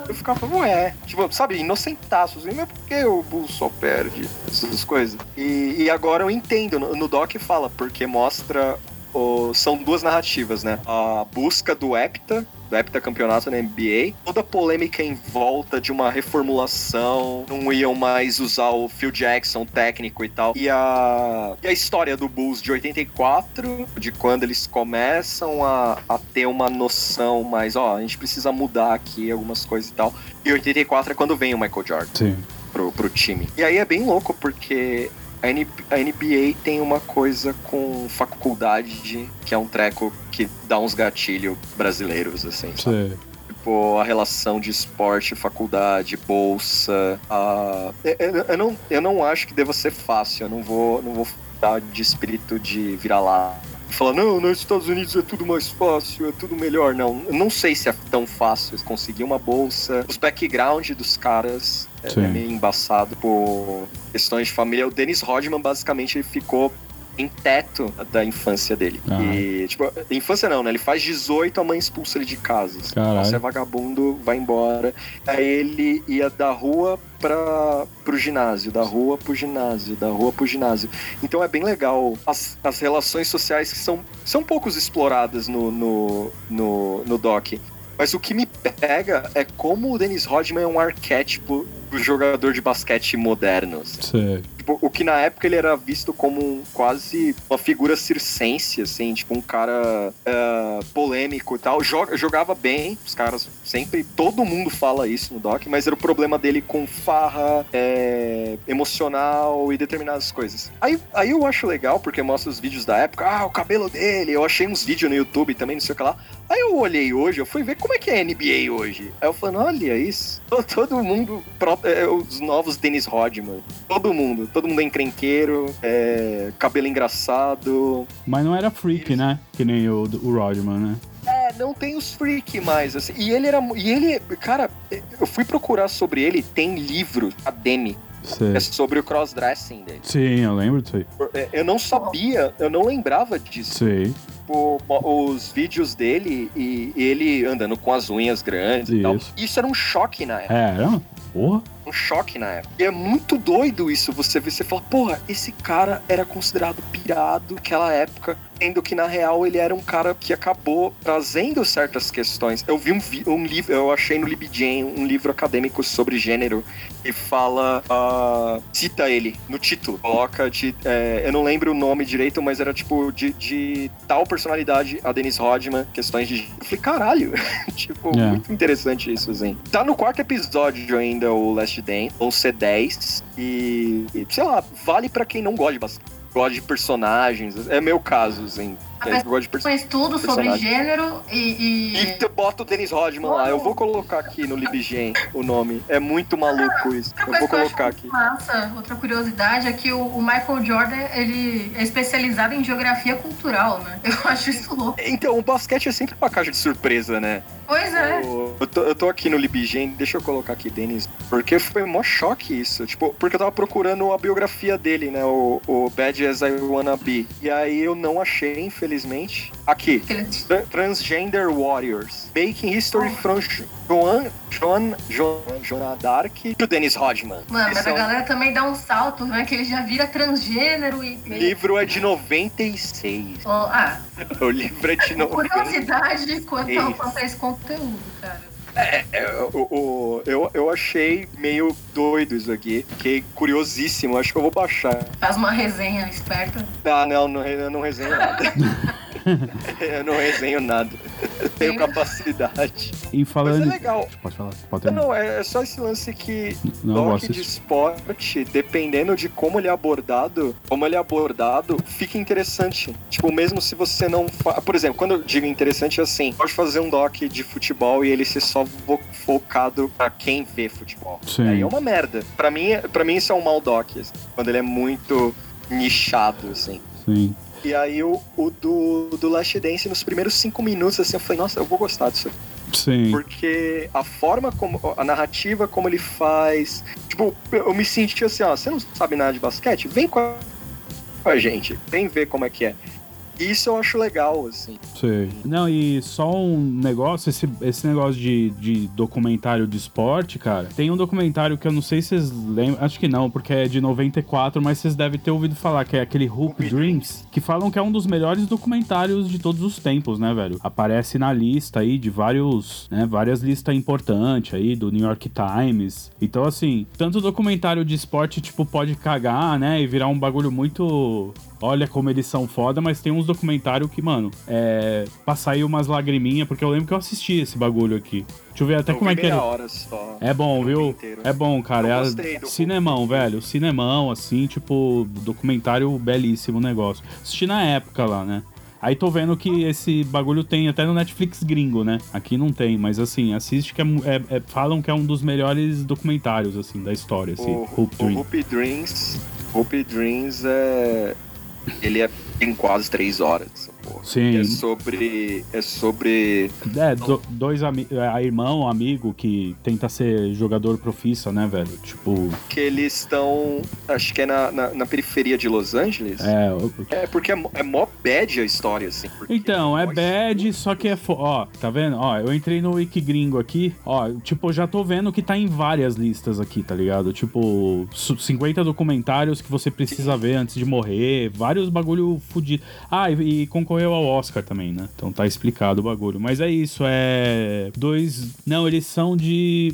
Eu ficava, ué, tipo, sabe, inocentaço, assim, mas por que o Bulls só perde? Essas coisas. E, e agora eu entendo, no, no Doc fala, porque mostra. o- são duas narrativas, né? A busca do Hepta, do Hepta campeonato na NBA, toda a polêmica em volta de uma reformulação, não iam mais usar o Phil Jackson técnico e tal. E a, e a história do Bulls de 84, de quando eles começam a, a ter uma noção mais, ó, a gente precisa mudar aqui algumas coisas e tal. E 84 é quando vem o Michael Jordan Sim. pro, pro time. E aí é bem louco, porque a, N- a NBA tem uma coisa com faculdade, que é um treco que dá uns gatilhos brasileiros, assim, sabe? Sei. Tipo, a relação de esporte, faculdade, bolsa. A... Eu, eu- eu não, eu não acho que deva ser fácil, eu não vou, não vou dar de espírito de virar lá. Falar, não, nos Estados Unidos é tudo mais fácil, é tudo melhor. Não, eu não sei se é tão fácil conseguir uma bolsa. Os background dos caras é, Sim. é meio embaçado por questões de família. O Dennis Rodman, basicamente, ele ficou em teto da infância dele. Ah. E, tipo, infância não, né? Ele faz 18, a mãe expulsa ele de casa. Caralho. Você é vagabundo, vai embora. Aí ele ia da rua pra, pro ginásio, da rua pro ginásio, da rua pro ginásio. Então é bem legal as, as relações sociais que são, são poucos exploradas no, no, no, no doc. Mas o que me pega é como o Dennis Rodman é um arquétipo jogador de basquete moderno. assim. Tipo, o que na época ele era visto como quase uma figura circense, assim, tipo, um cara é, polêmico e tal. Joga- jogava bem, os caras sempre. Todo mundo fala isso no Doc, mas era o problema dele com farra, é, emocional e determinadas coisas. Aí, aí eu acho legal, porque mostra os vídeos da época, ah, o cabelo dele, eu achei uns vídeos no YouTube também, não sei o que lá. Aí eu olhei hoje, eu fui ver como é que é a NBA hoje. Aí eu falei, olha isso. to- Todo mundo, pró- é, os novos Dennis Rodman. Todo mundo. Todo mundo é encrenqueiro, é, cabelo engraçado. Mas não era freak, né? Que nem o, o Rodman, né? É, não tem os freak mais, assim. E ele era. E ele, cara, eu fui procurar sobre ele, tem livro acadêmico. Sei. É sobre o crossdressing dele. Sim, eu lembro disso aí. É, Eu não sabia, eu não lembrava disso. Sei. Os vídeos dele e ele andando com as unhas grandes e tal. Isso. Isso era um choque na época. É, era? Porra. Um choque na época. E é muito doido isso. Você vê, você fala, porra, esse cara era considerado pirado naquela época. Sendo que na real ele era um cara que acabou trazendo certas questões. Eu vi um, vi- um livro, eu achei no LibGen um livro acadêmico sobre gênero e fala, ah, cita ele no título, coloca de, é, eu não lembro o nome direito, mas era tipo de, de tal personalidade a Denise Rodman, questões de. Eu falei, caralho, tipo, É. muito interessante isso, assim. Tá no quarto episódio ainda o Last Dance, ou C10, e, e, sei lá, vale pra quem não gosta de basquete. Gosta de personagens, é meu caso, assim. De Um estudo sobre gênero e. E tu bota o Dennis Rodman lá. Eu vou colocar aqui no LibGen o nome. É muito maluco isso. Outra Eu vou eu colocar acho aqui. massa, outra curiosidade é que o, o Michael Jordan, ele é especializado em geografia cultural, né? Eu acho isso louco. Então, o basquete é sempre uma caixa de surpresa, né? Pois é. O- Eu tô, eu tô aqui no LibGen, deixa eu colocar aqui, Denis. Porque foi mó choque isso. Tipo, porque eu tava procurando a biografia dele, né? O, o Bad As I Wanna Be. E aí eu não achei, infelizmente. Aqui. Aquele- Tra- Transgender Warriors. Making History from Joan, Joan, Joan, Joan Dark to Dennis Rodman. Mano, mas Esse a é galera também dá um salto, né? Que ele já vira transgênero e. O livro é de 96. Ó, ah, O livro é de 96. curiosidade quanto, ao- quanto a esse conteúdo, cara. É, o, o- eu, eu achei meio doido isso aqui. Fiquei curiosíssimo. Acho que eu vou baixar. Faz uma resenha esperta. Ah, não, não, eu não resenho nada. eu não resenho nada. Eu tenho capacidade. E Mas falando. é legal. Pode falar, pode terminar. Não, é, é só esse lance que Não, doc de esporte, dependendo de como ele é abordado, como ele é abordado, fica interessante. Tipo, mesmo se você não fa... Por exemplo, quando eu digo interessante é assim, pode fazer um doc de futebol e ele ser só focado pra quem vê futebol. Sim. Aí é uma merda. Pra mim, para mim isso é um mal doc, assim, quando ele é muito nichado, assim. Sim. E aí o, o do, do Last Dance, nos primeiros cinco minutos, assim, eu falei, nossa, eu vou gostar disso aqui. Sim. Porque a forma como. A narrativa como ele faz. Tipo, eu me senti assim, ó, você não sabe nada de basquete? Vem com a, com a gente. Vem ver como é que é. Isso eu acho legal, assim. Sei. Não, e só um negócio, esse, esse negócio de, de documentário de esporte, cara. Tem um documentário que eu não sei se vocês lembram, acho que não, porque é de 94, mas vocês devem ter ouvido falar, que é aquele Hoop Dreams, que falam que é um dos melhores documentários de todos os tempos, né, velho? Aparece na lista aí de vários, né, várias listas importantes aí, do New York Times. Então, assim, tanto documentário de esporte, tipo, pode cagar, né, e virar um bagulho muito olha como eles são foda, mas tem uns documentários que, mano, é. Passar aí umas lagriminhas, porque eu lembro que eu assisti esse bagulho aqui. Deixa eu ver até Eu como é que é. hora só. É bom, viu? inteiro. É bom, cara. Eu É do- cinemão, velho. Cinemão, assim, tipo, documentário belíssimo negócio. Assisti na época lá, né? Aí tô vendo que esse bagulho tem até no Netflix gringo, né? Aqui não tem, mas assim, assiste que é, é- é- falam que é um dos melhores documentários, assim, da história, assim. O, Hoop o Dream. Hoop Dreams. Hoop Dreams é. Ele é tem quase três horas. Essa porra. Sim. É sobre. É sobre. É, do- dois amigos, a irmão, amigo que tenta ser jogador profissa, né, velho? Tipo, Que eles estão. Acho que é na, na, na periferia de Los Angeles. é. o- É, porque é, mó- é mó bad a história, assim. Então, é mó bad, só que é. Fo... Ó, tá vendo? Ó, eu entrei no Wiki Gringo aqui. Ó, tipo, eu já tô vendo que tá em várias listas aqui, tá ligado? Tipo, su- 50 documentários que você precisa ver antes de morrer. Vários bagulho fudido. Ah, e, e concorreu ao Oscar também, né? Então tá explicado o bagulho. Mas é isso, é. Dois. Não, eles são de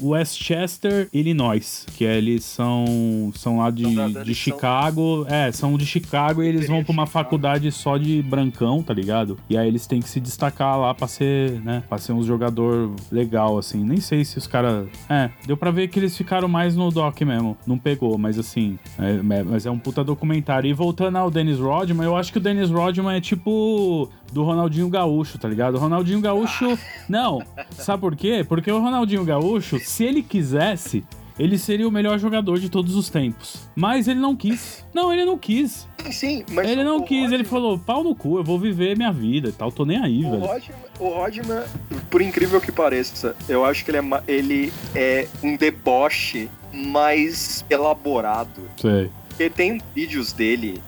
Westchester, Illinois. Que é, eles são. São lá de, de Chicago. É, são de Chicago e eles vão pra uma faculdade só de brancão, tá ligado? E aí eles têm que se destacar lá pra ser, né? Pra ser um jogador legal, assim. Nem sei se os caras. É, deu pra ver que eles ficaram mais no doc mesmo. Não pegou, mas assim. é- é- mas é um puta documentário. E voltando ao Dennis Rodman, eu acho que o Dennis Rodman é tipo do Ronaldinho Gaúcho, tá ligado? O Ronaldinho Gaúcho. Não. Sabe por quê? Porque o Ronaldinho Gaúcho, se ele quisesse. Ele seria o melhor jogador de todos os tempos. Mas ele não quis. Não, ele não quis. Sim, sim, mas ele não quis. Ele Rodman- falou: pau no cu, eu vou viver minha vida e tal. Tô nem aí, O velho. Rodman, o Rodman, por incrível que pareça, eu acho que ele é, ele é um deboche mais elaborado. Sei. Porque tem vídeos dele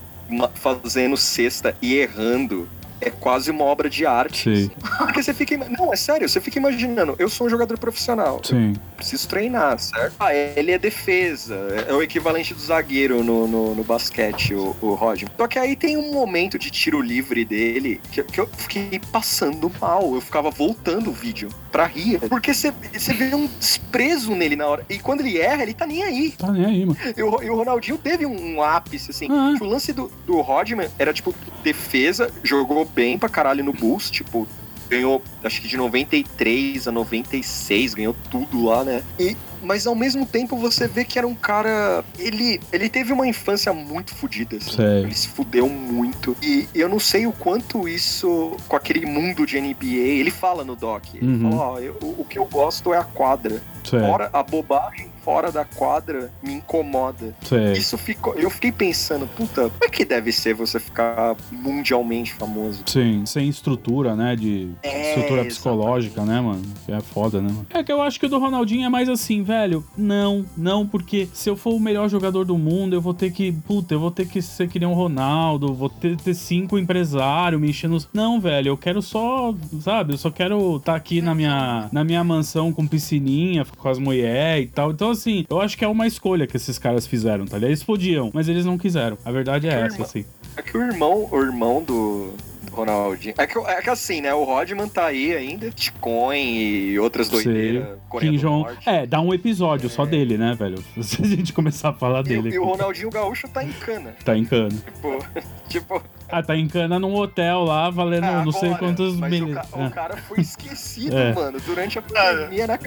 fazendo cesta e errando. É quase uma obra de arte. Sim. Porque você fica. Não, é sério, você fica imaginando, eu sou um jogador profissional. Sim. preciso treinar, certo? Ah, ele é defesa, é o equivalente do zagueiro no, no, no basquete, o, o Rodman. Só que aí tem um momento de tiro livre dele que, que eu fiquei passando mal, eu ficava voltando o vídeo pra rir, porque você vê um desprezo nele na hora, e quando ele erra, ele tá nem aí. Tá nem aí, mano. E o, e o Ronaldinho teve um, ápice, assim, Ah. que o lance do, do Rodman era, tipo, defesa, jogou bem pra caralho no Bulls, tipo, ganhou, acho que de 93 a 96, ganhou tudo lá, né? E, mas ao mesmo tempo você vê que era um cara. Ele, ele teve uma infância muito fodida. Assim. Ele se fudeu muito. E eu não sei o quanto isso, com aquele mundo de NBA, ele fala no doc. Ele Uhum. fala: ó, eu- o que eu gosto é a quadra. Sei. Fora, a bobagem fora da quadra me incomoda. Sei. Isso ficou. Eu fiquei pensando, puta, como é que deve ser você ficar mundialmente famoso? Sim, sem estrutura, né? De É, estrutura psicológica, né, mano? Que é foda, né, mano? É que eu acho que o do Ronaldinho é mais assim, velho. Não, não, porque se eu for o melhor jogador do mundo, eu vou ter que. Puta, eu vou ter que ser que nem o Ronaldo, vou ter, ter cinco empresários me enchendo. Não, velho, eu quero só, sabe? Eu só quero estar aqui na minha, na minha mansão com piscininha, com as mulheres e tal. Então, assim, eu acho que é uma escolha que esses caras fizeram, tá ligado? Eles podiam, mas eles não quiseram. A verdade é Que essa, irmão- assim. É que o irmão, o irmão do Ronaldinho. É que, é que assim, né? O Rodman tá aí ainda, Bitcoin e outras doideiras. Kim do Jong. Norte. É, dá um episódio só dele, né, velho? Se a gente começar a falar E, dele. e o. Ronaldinho Gaúcho tá em cana. Tá em cana. Tipo, tipo Ah, tá em cana num hotel lá, valendo ah, não sei quantos mil. o, ca- o cara foi esquecido, É. mano, durante a pandemia na.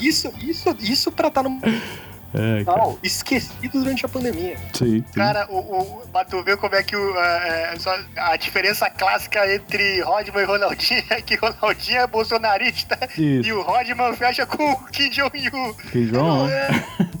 Isso, isso, isso pra estar no É. Não, esquecido durante a pandemia. Sim, sim. Cara, o, o, pra tu ver como é que o, é, é, só- a diferença clássica entre Rodman e Ronaldinho é que Ronaldinho é bolsonarista Isso. e o Rodman fecha com o Kim Jong-un. Kim Jong, É,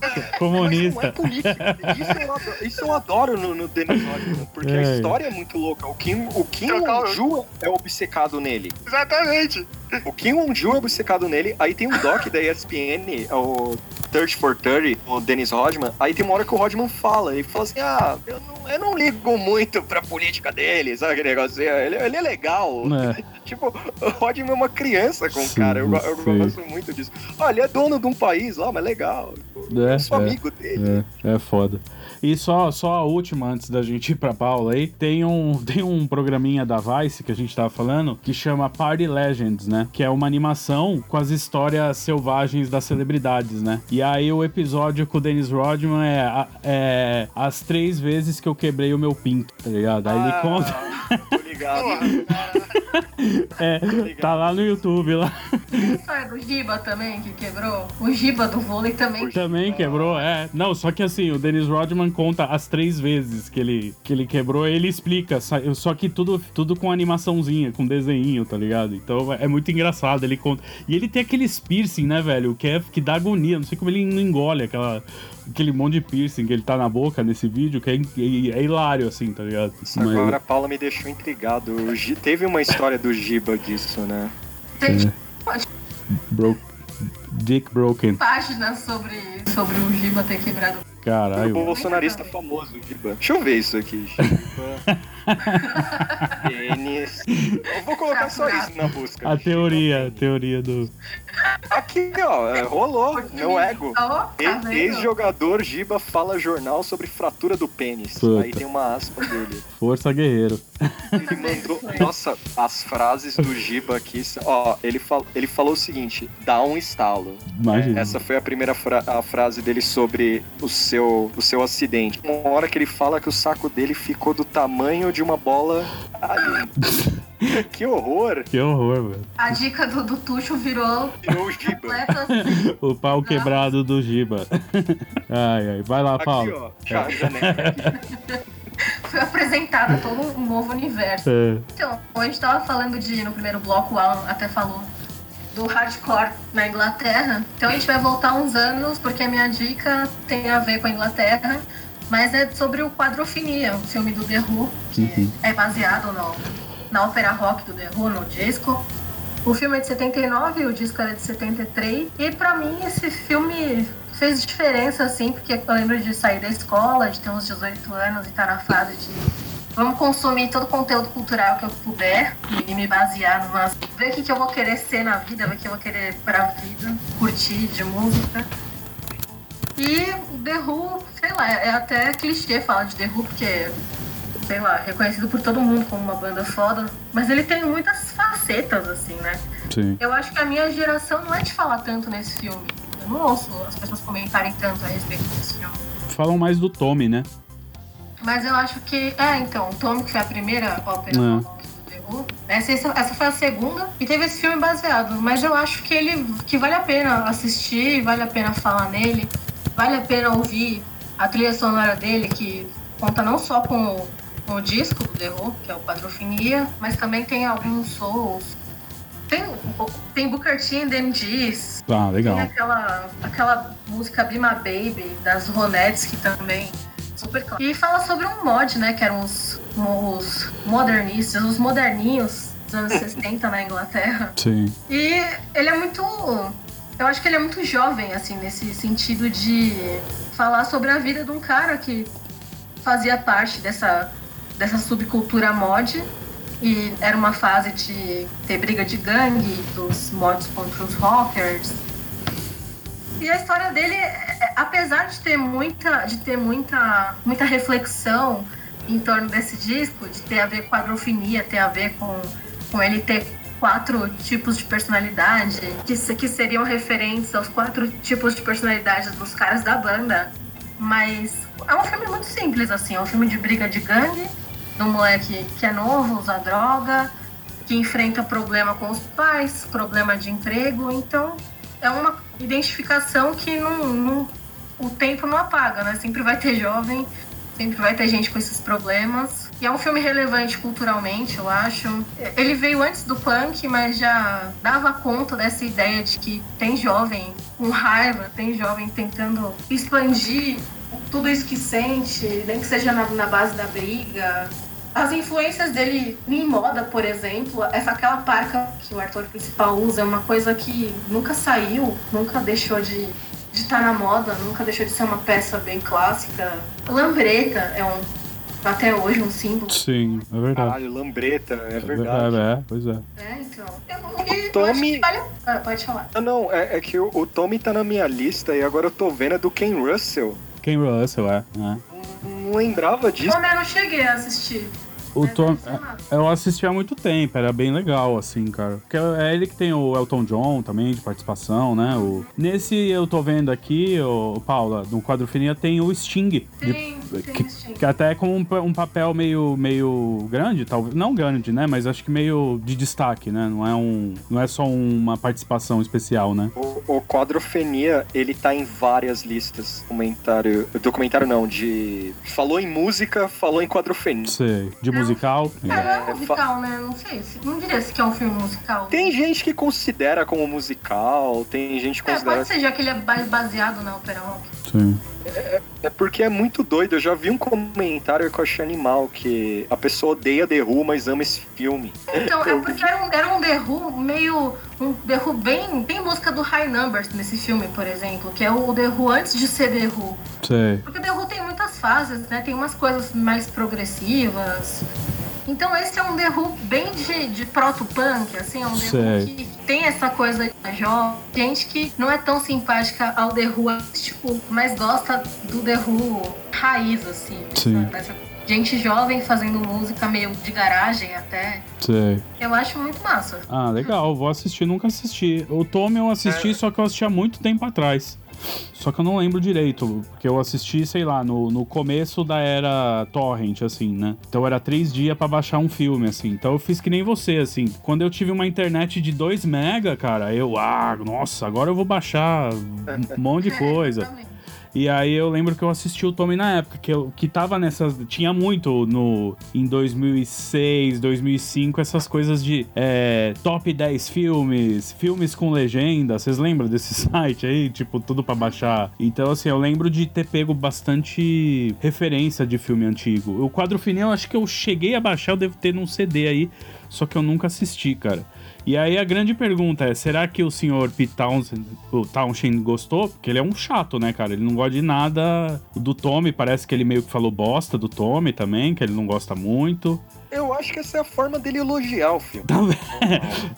não é comunista. política. Isso eu adoro, isso eu adoro no, no Dennis Rodman, porque a É. história é muito louca. O Kim, o Kim Trocar o- Won-ju é obcecado nele. Exatamente. O Kim Won-ju é obcecado nele. Aí tem um doc da ESPN, é o 30 for 30, o Dennis Rodman. Aí tem uma hora que o Rodman fala, ele fala assim, ah, eu não, eu não ligo muito pra política dele, sabe aquele negócio? Ele, ele é legal. É. Tipo, o Rodman é uma criança com o cara. Eu, eu gosto muito disso. Ah, ele é dono de um país lá, mas legal. É, Eu sou é. amigo dele. É, é foda. E só, só a última, antes da gente ir pra Paula aí, tem um, tem um programinha da Vice que a gente tava falando, que chama Party Legends, né? Que é uma animação com as histórias selvagens das celebridades, né? E aí o episódio com o Dennis Rodman é, é as três vezes que eu quebrei o meu pinto, tá ligado? Aí ele conta. Ah, Tô ligado. É, tá lá no YouTube lá. Ah, do Giba também, que quebrou. O Giba do vôlei também. Também quebrou, é. Não, só que assim, o Dennis Rodman conta as três vezes que ele, que ele quebrou, ele explica, só que tudo, tudo com animaçãozinha, com desenho, tá ligado? Então é muito engraçado, ele conta. E ele tem aqueles piercing, né, velho, que, é, que dá agonia, não sei como ele não engole aquela, aquele monte de piercing que ele tá na boca nesse vídeo, que é, é, é hilário, assim, tá ligado? Mas- Agora a Paula me deixou intrigado. Gi- Teve uma história do Giba disso, né? Tem Bro- Dick Broken. páginas sobre, sobre o Giba ter quebrado. Caralho. O bolsonarista famoso, Giba. Deixa eu ver isso aqui. Giba. Pênis. Eu vou colocar só isso na busca. A teoria, a teoria do. Aqui, ó, é, rolou. Meu ego. Tá E-? Ex-jogador Giba fala jornal sobre fratura do pênis. Puta. Aí tem uma aspa dele. Força Guerreiro. Ele mandou. Nossa, as frases do Giba aqui. Ó, ele, fal... ele falou o seguinte: dá um estalo. Imagina. Essa foi a primeira fra- a frase dele sobre o seu, o seu acidente. Uma hora que ele fala que o saco dele ficou do tamanho de uma bola que horror! Que horror, velho. A dica do, do Tuxo virou Virou o Giba. completa. O pau quebrado do Giba. Ai, ai. Vai lá, Aqui, Paulo. ó. Já, janeca. Foi apresentado todo um novo universo. É. Então, a gente tava falando de, no primeiro bloco, o Alan até falou do hardcore na Inglaterra. Então a gente vai voltar uns anos, porque a minha dica tem a ver com a Inglaterra, mas é sobre o Quadrofinia, um filme do The Who, que Uhum. é baseado no, na ópera rock do The Who, no disco. O filme é de 79, o disco era de 73, e pra mim esse filme fez diferença, assim, porque eu lembro de sair da escola, de ter uns 18 anos e estar na fase de Vamos consumir todo o conteúdo cultural que eu puder e me basear numas. Ver o que, que eu vou querer ser na vida, ver o que eu vou querer pra vida, curtir de música. E o The Who, sei lá, é até clichê falar de The Who, porque, sei lá, reconhecido por todo mundo como uma banda foda. Mas ele tem muitas facetas, assim, né? Sim. Eu acho que a minha geração não é de falar tanto nesse filme. Eu não ouço as pessoas comentarem tanto a respeito desse filme. Falam mais do Tommy, né? Mas eu acho que. É, então, o Tom, que foi a primeira ópera É. essa, essa foi a segunda e teve esse filme baseado. Mas eu acho que ele que vale a pena assistir, vale a pena falar nele, vale a pena ouvir a trilha sonora dele, que conta não só com o, com o disco do The Who, que é o Quadrofinia, mas também tem alguns souls. Tem, tem Booker T and MGs, Ah, legal. tem aquela, aquela música Be My Baby, das Ronettes, que também super clássica. E fala sobre um mod, né? Que eram os, os modernistas, os moderninhos dos anos 60 na Inglaterra. Sim. E ele é muito. Eu acho que ele é muito jovem, assim, nesse sentido de falar sobre a vida de um cara que fazia parte dessa, dessa subcultura mod. E era uma fase de ter briga de gangue, dos mods contra os rockers. E a história dele, apesar de ter muita, de ter muita, muita reflexão em torno desse disco, de ter a ver com quadrofinia, ter a ver com, com ele ter quatro tipos de personalidade, que, que seriam referentes aos quatro tipos de personalidade dos caras da banda. Mas é um filme muito simples, assim, é um filme de briga de gangue, de um moleque que é novo, usa droga, que enfrenta problema com os pais, problema de emprego, então é uma identificação que não, não- o tempo não apaga, né? Sempre vai ter jovem, sempre vai ter gente com esses problemas. E é um filme relevante culturalmente, eu acho. Ele veio antes do punk, mas já dava conta dessa ideia de que tem jovem com raiva, tem jovem tentando expandir tudo isso que sente, nem que seja na, na base da briga. As influências dele em moda, por exemplo, essa aquela parca que o ator principal usa é uma coisa que nunca saiu, nunca deixou de de estar na moda, nunca deixou de ser uma peça bem clássica. Lambreta é um até hoje um símbolo. Sim, é verdade. Caralho, lambreta, é verdade. É, é, pois é. É, então. Eu, eu, eu Tommy- vale... ah, pode falar. Ah, não, é, é que o, o Tommy tá na minha lista e agora eu tô vendo é do Ken Russell. Ken Russell, é. é. Não lembrava disso. Como eu não cheguei a assistir. O Mas Tom, massa. eu assisti há muito tempo, era bem legal, assim, cara. Porque é ele que tem o Elton John também, de participação, né? O... Nesse eu tô vendo aqui, o Paula, no quadro fininha tem o Sting. de- Tem, tem que, sim. que até é com um, um papel meio, meio grande, talvez. Não grande, né? Mas acho que meio de destaque, né? Não é, um, não é só uma participação especial, né? O, o Quadrofenia, ele tá em várias listas. Documentário. Documentário não, de. Falou em música, falou em quadrofenia. Sei. De musical. É, não é É, musical, né? Não sei. se- Não diria se que é um filme musical. Tem gente que considera como musical, tem gente que É, considera. pode ser, já que ele é ba- baseado na ópera rock. Sim. É porque é muito doido. Eu já vi um comentário que eu achei animal, que a pessoa odeia The Who, mas ama esse filme. Então, é porque era um, era um The Who meio um The Who bem. Tem música do High Numbers nesse filme, por exemplo, que é o The Who antes de ser The Who. Sei. Porque The Who tem muitas fases, né? Tem umas coisas mais progressivas. Então esse é um The Who bem de, de proto-punk, assim, é um The que tem essa coisa de jovem, gente que não é tão simpática ao The Who artístico, mas gosta do The Who raiz, assim. Sim. sabe? Essa gente jovem fazendo música meio de garagem até. Sei. Eu acho muito massa. Ah, legal, vou assistir, nunca assisti. O Tommy eu assisti, só que eu assisti há muito tempo atrás. Só que eu não lembro direito, porque eu assisti, sei lá, no, no começo da era torrent, assim, né? Então era três dias pra baixar um filme, assim. Então eu fiz que nem você, assim. Quando eu tive uma internet de 2 mega, cara, eu, ah, nossa, agora eu vou baixar um monte de coisa. Também. E aí eu lembro que eu assisti o Tommy na época, que, eu, que tava nessas. Tinha muito no em 2006, 2005, essas coisas de é, top 10 filmes, filmes com legenda. Vocês lembram desse site aí? Tipo, tudo pra baixar. Então, assim, eu lembro de ter pego bastante referência de filme antigo. O quadro final, acho que eu cheguei a baixar, eu devo ter num CD aí, só que eu nunca assisti, cara. E aí a grande pergunta é, será que o senhor Pete Townsend, o Townshend gostou? Porque ele é um chato, né, cara? Ele não gosta de nada do Tommy, parece que ele meio que falou bosta do Tommy também, que ele não gosta muito. Eu acho que essa é a forma dele elogiar o filme.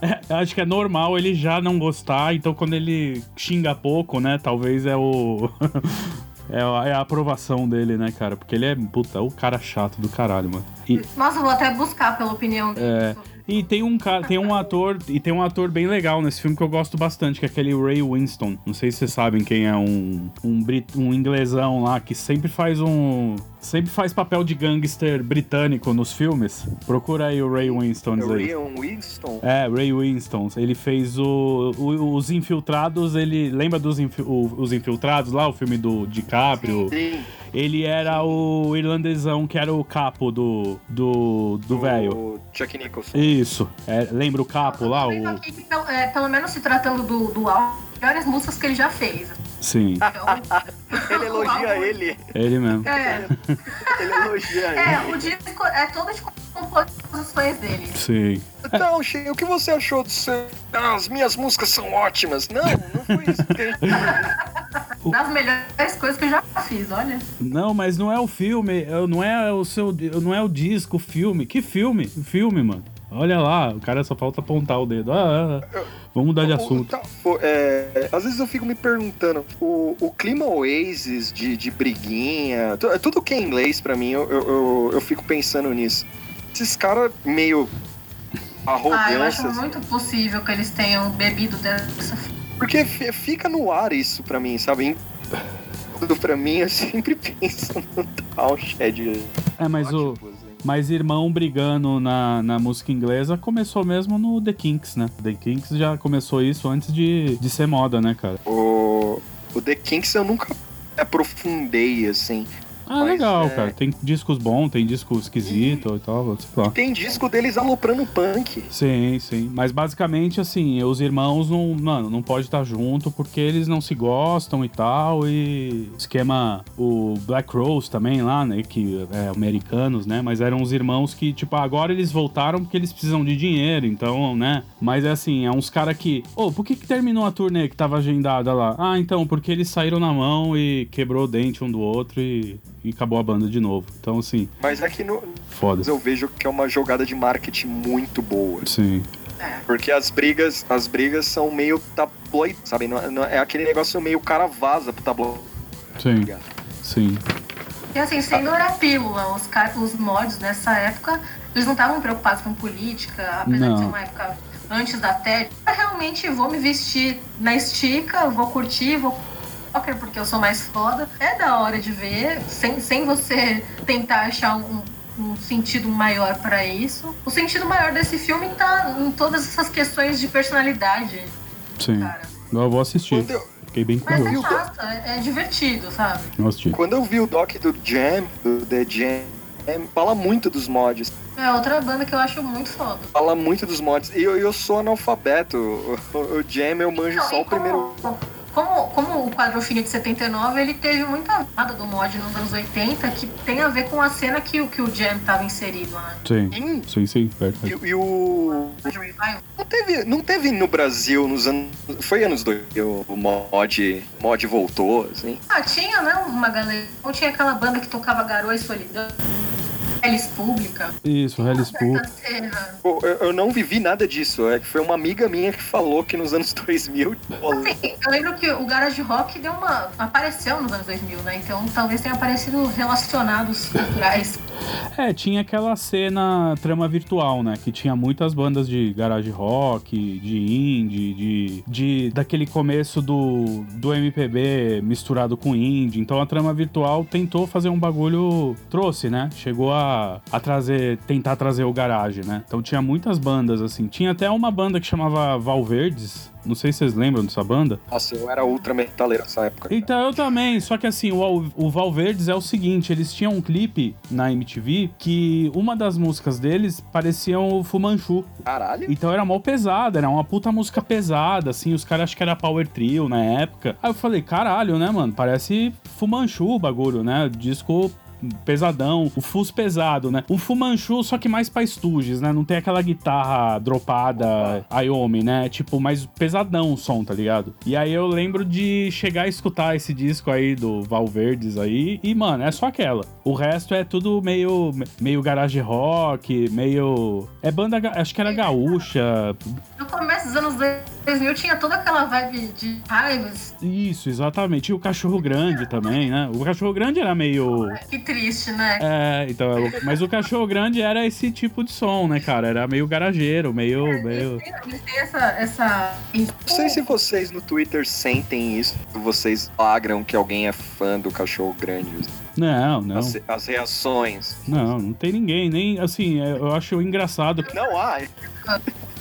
É, acho que é normal ele já não gostar, então quando ele xinga pouco, né, talvez é o... É a, é a aprovação dele, né, cara? Porque ele é, puta, o cara chato do caralho, mano. E, Nossa, eu vou até buscar pela opinião dele. É. E tem um cara, tem um ator, e tem um ator bem legal nesse filme que eu gosto bastante, que é aquele Ray Winston. Não sei se vocês sabem quem é um um, brit, um inglesão lá que sempre faz um sempre faz papel de gangster britânico nos filmes. Procura aí o Ray Winston É o aí. Ian Winston. É, Ray Winston. Ele fez o, o- os Infiltrados, ele lembra dos infi- o- os Infiltrados lá, o filme do DiCaprio. Sim, Ele era o irlandesão que era o capo do do do velho. o Chuck Nicholson. Isso. É, lembra o capo lá? O... aqui que, pelo- é, pelo menos se tratando do, do álbum, melhores músicas que ele já fez. Sim, Então, Ele elogia ele. ele mesmo. é, Ele elogia é, ele. o disco é todo de composições dele. Sim. Então, Shea, o que você achou do seu... Ah, as minhas músicas são ótimas. Não, não foi isso que gente... Das melhores coisas que eu já fiz, olha. Não, mas não é o filme, é- não é o seu, não é o disco, o filme. Que filme? Filme, mano. Olha lá, o cara só falta apontar o dedo. Ah, ah, ah. vamos mudar de assunto. Tá, é, às vezes eu fico me perguntando, o, o clima Oasis de, de briguinha, tu- tudo que é inglês pra mim, eu, eu, eu, eu fico pensando nisso. Esses caras meio Ah, eu acho arrogantes, muito possível que eles tenham bebido dessa. porque fi- fica no ar isso pra mim, sabe? Tudo pra mim, eu sempre penso no Townshend. É, mas o, mas irmão brigando na, na música inglesa começou mesmo no The Kinks, né? The Kinks já começou isso antes de, de ser moda, né, cara? O, o The Kinks eu nunca aprofundei, assim. Ah, Mas, legal, é- cara. Tem discos bons, tem disco esquisito e tal, sei lá. Tem disco deles aloprando punk. Sim, sim. Mas basicamente, assim, os irmãos não, mano, não pode estar junto porque eles não se gostam e tal. E esquema o Black Rose também lá, né? Que é americanos, né? Mas eram os irmãos que, tipo, agora eles voltaram porque eles precisam de dinheiro, então, né? Mas é assim, é uns caras que. Ô, por que, que terminou a turnê que tava agendada lá? Ah, então, porque eles saíram na mão e quebrou o dente um do outro e, e acabou a banda de novo. Então, assim, Mas é que no, foda. eu vejo que é uma jogada de marketing muito boa. Sim. Porque as brigas, as brigas são meio tabloide, sabe? Não, não- é aquele negócio meio cara vaza pro tabloide. Sim. Sim. E assim, sem dourar a pílula, os, os mods nessa época, eles não estavam preocupados com política, apesar Não. de ser uma época antes da TED. Eu realmente vou me vestir na estica, vou curtir, vou rocker porque eu sou mais foda. É da hora de ver, sem, sem você tentar achar um, um sentido maior pra isso. O sentido maior desse filme tá em todas essas questões de personalidade, Sim. cara. Eu vou assistir. Quando eu, Fiquei bem Mas é curioso. massa, é, é divertido, sabe? Vou assistir. quando eu vi o doc do Jam, do The Jam, fala muito dos mods. É outra banda que eu acho muito foda. Fala muito dos mods. E eu, eu sou analfabeto. O, o Jam eu manjo Não, só o primeiro. como, como, como o quadrofinho de 79, ele teve muita nada do mod nos anos 80 que tem a ver com a cena que, o- que o Jam tava inserido, né? Sim, Sim. sim, sim, verdade. E, e o. Não teve, não teve no Brasil nos anos. Foi anos 2000 o mod, mod voltou, assim. Ah, tinha, né? Uma galera. Ou tinha aquela banda que tocava Garou e Solidão. Elis Pública. Isso, cena. Pô, eu, eu não vivi nada disso. É que foi uma amiga minha que falou que nos anos 2000. pô, Assim, eu lembro que o Garage Rock deu uma. apareceu nos anos 2000, né? Então talvez tenha aparecido relacionados culturais. É, tinha aquela cena trama virtual, né? Que tinha muitas bandas de garage rock, de indie, de, de daquele começo do, do MPB misturado com indie. Então a trama virtual tentou fazer um bagulho, trouxe, né? Chegou a, a trazer, tentar trazer o garage, né? Então tinha muitas bandas assim. Tinha até uma banda que chamava Valverdes. Não sei se vocês lembram dessa banda. Nossa, eu era ultra metaleiro nessa época. Então eu também, só que assim, o, o Valverdes é o seguinte, eles tinham um clipe na MTV que uma das músicas deles pareciam o Fumanchu. Caralho. Então era mal pesada, era uma puta música pesada, assim, os caras acham que era Power Trio na época. Aí eu falei, caralho, né, mano? Parece Fumanchu o bagulho, né? Disco pesadão, o fuzz pesado, né? Um Fumanchu, só que mais pra Stooges, né? Não tem aquela guitarra dropada Iommi, né? Tipo, mais pesadão o som, tá ligado? E aí eu lembro de chegar a escutar esse disco aí do Valverdes aí e, mano, é só aquela. O resto é tudo meio, meio garage rock, meio... É banda, acho que era gaúcha. No começo dos anos 2000 tinha toda aquela vibe de raivas. Isso, exatamente. E o Cachorro Grande também, né? O Cachorro Grande era meio... Que triste, né? É, então, é louco. mas o Cachorro Grande era esse tipo de som, né, cara? Era meio garageiro, meio... meio... Eles têm, essa. essa... Não sei se vocês no Twitter sentem isso, vocês flagram que alguém é fã do cachorro grande. Não, não. As, as reações. Não, não tem ninguém. Nem, assim, é, eu acho engraçado Não há,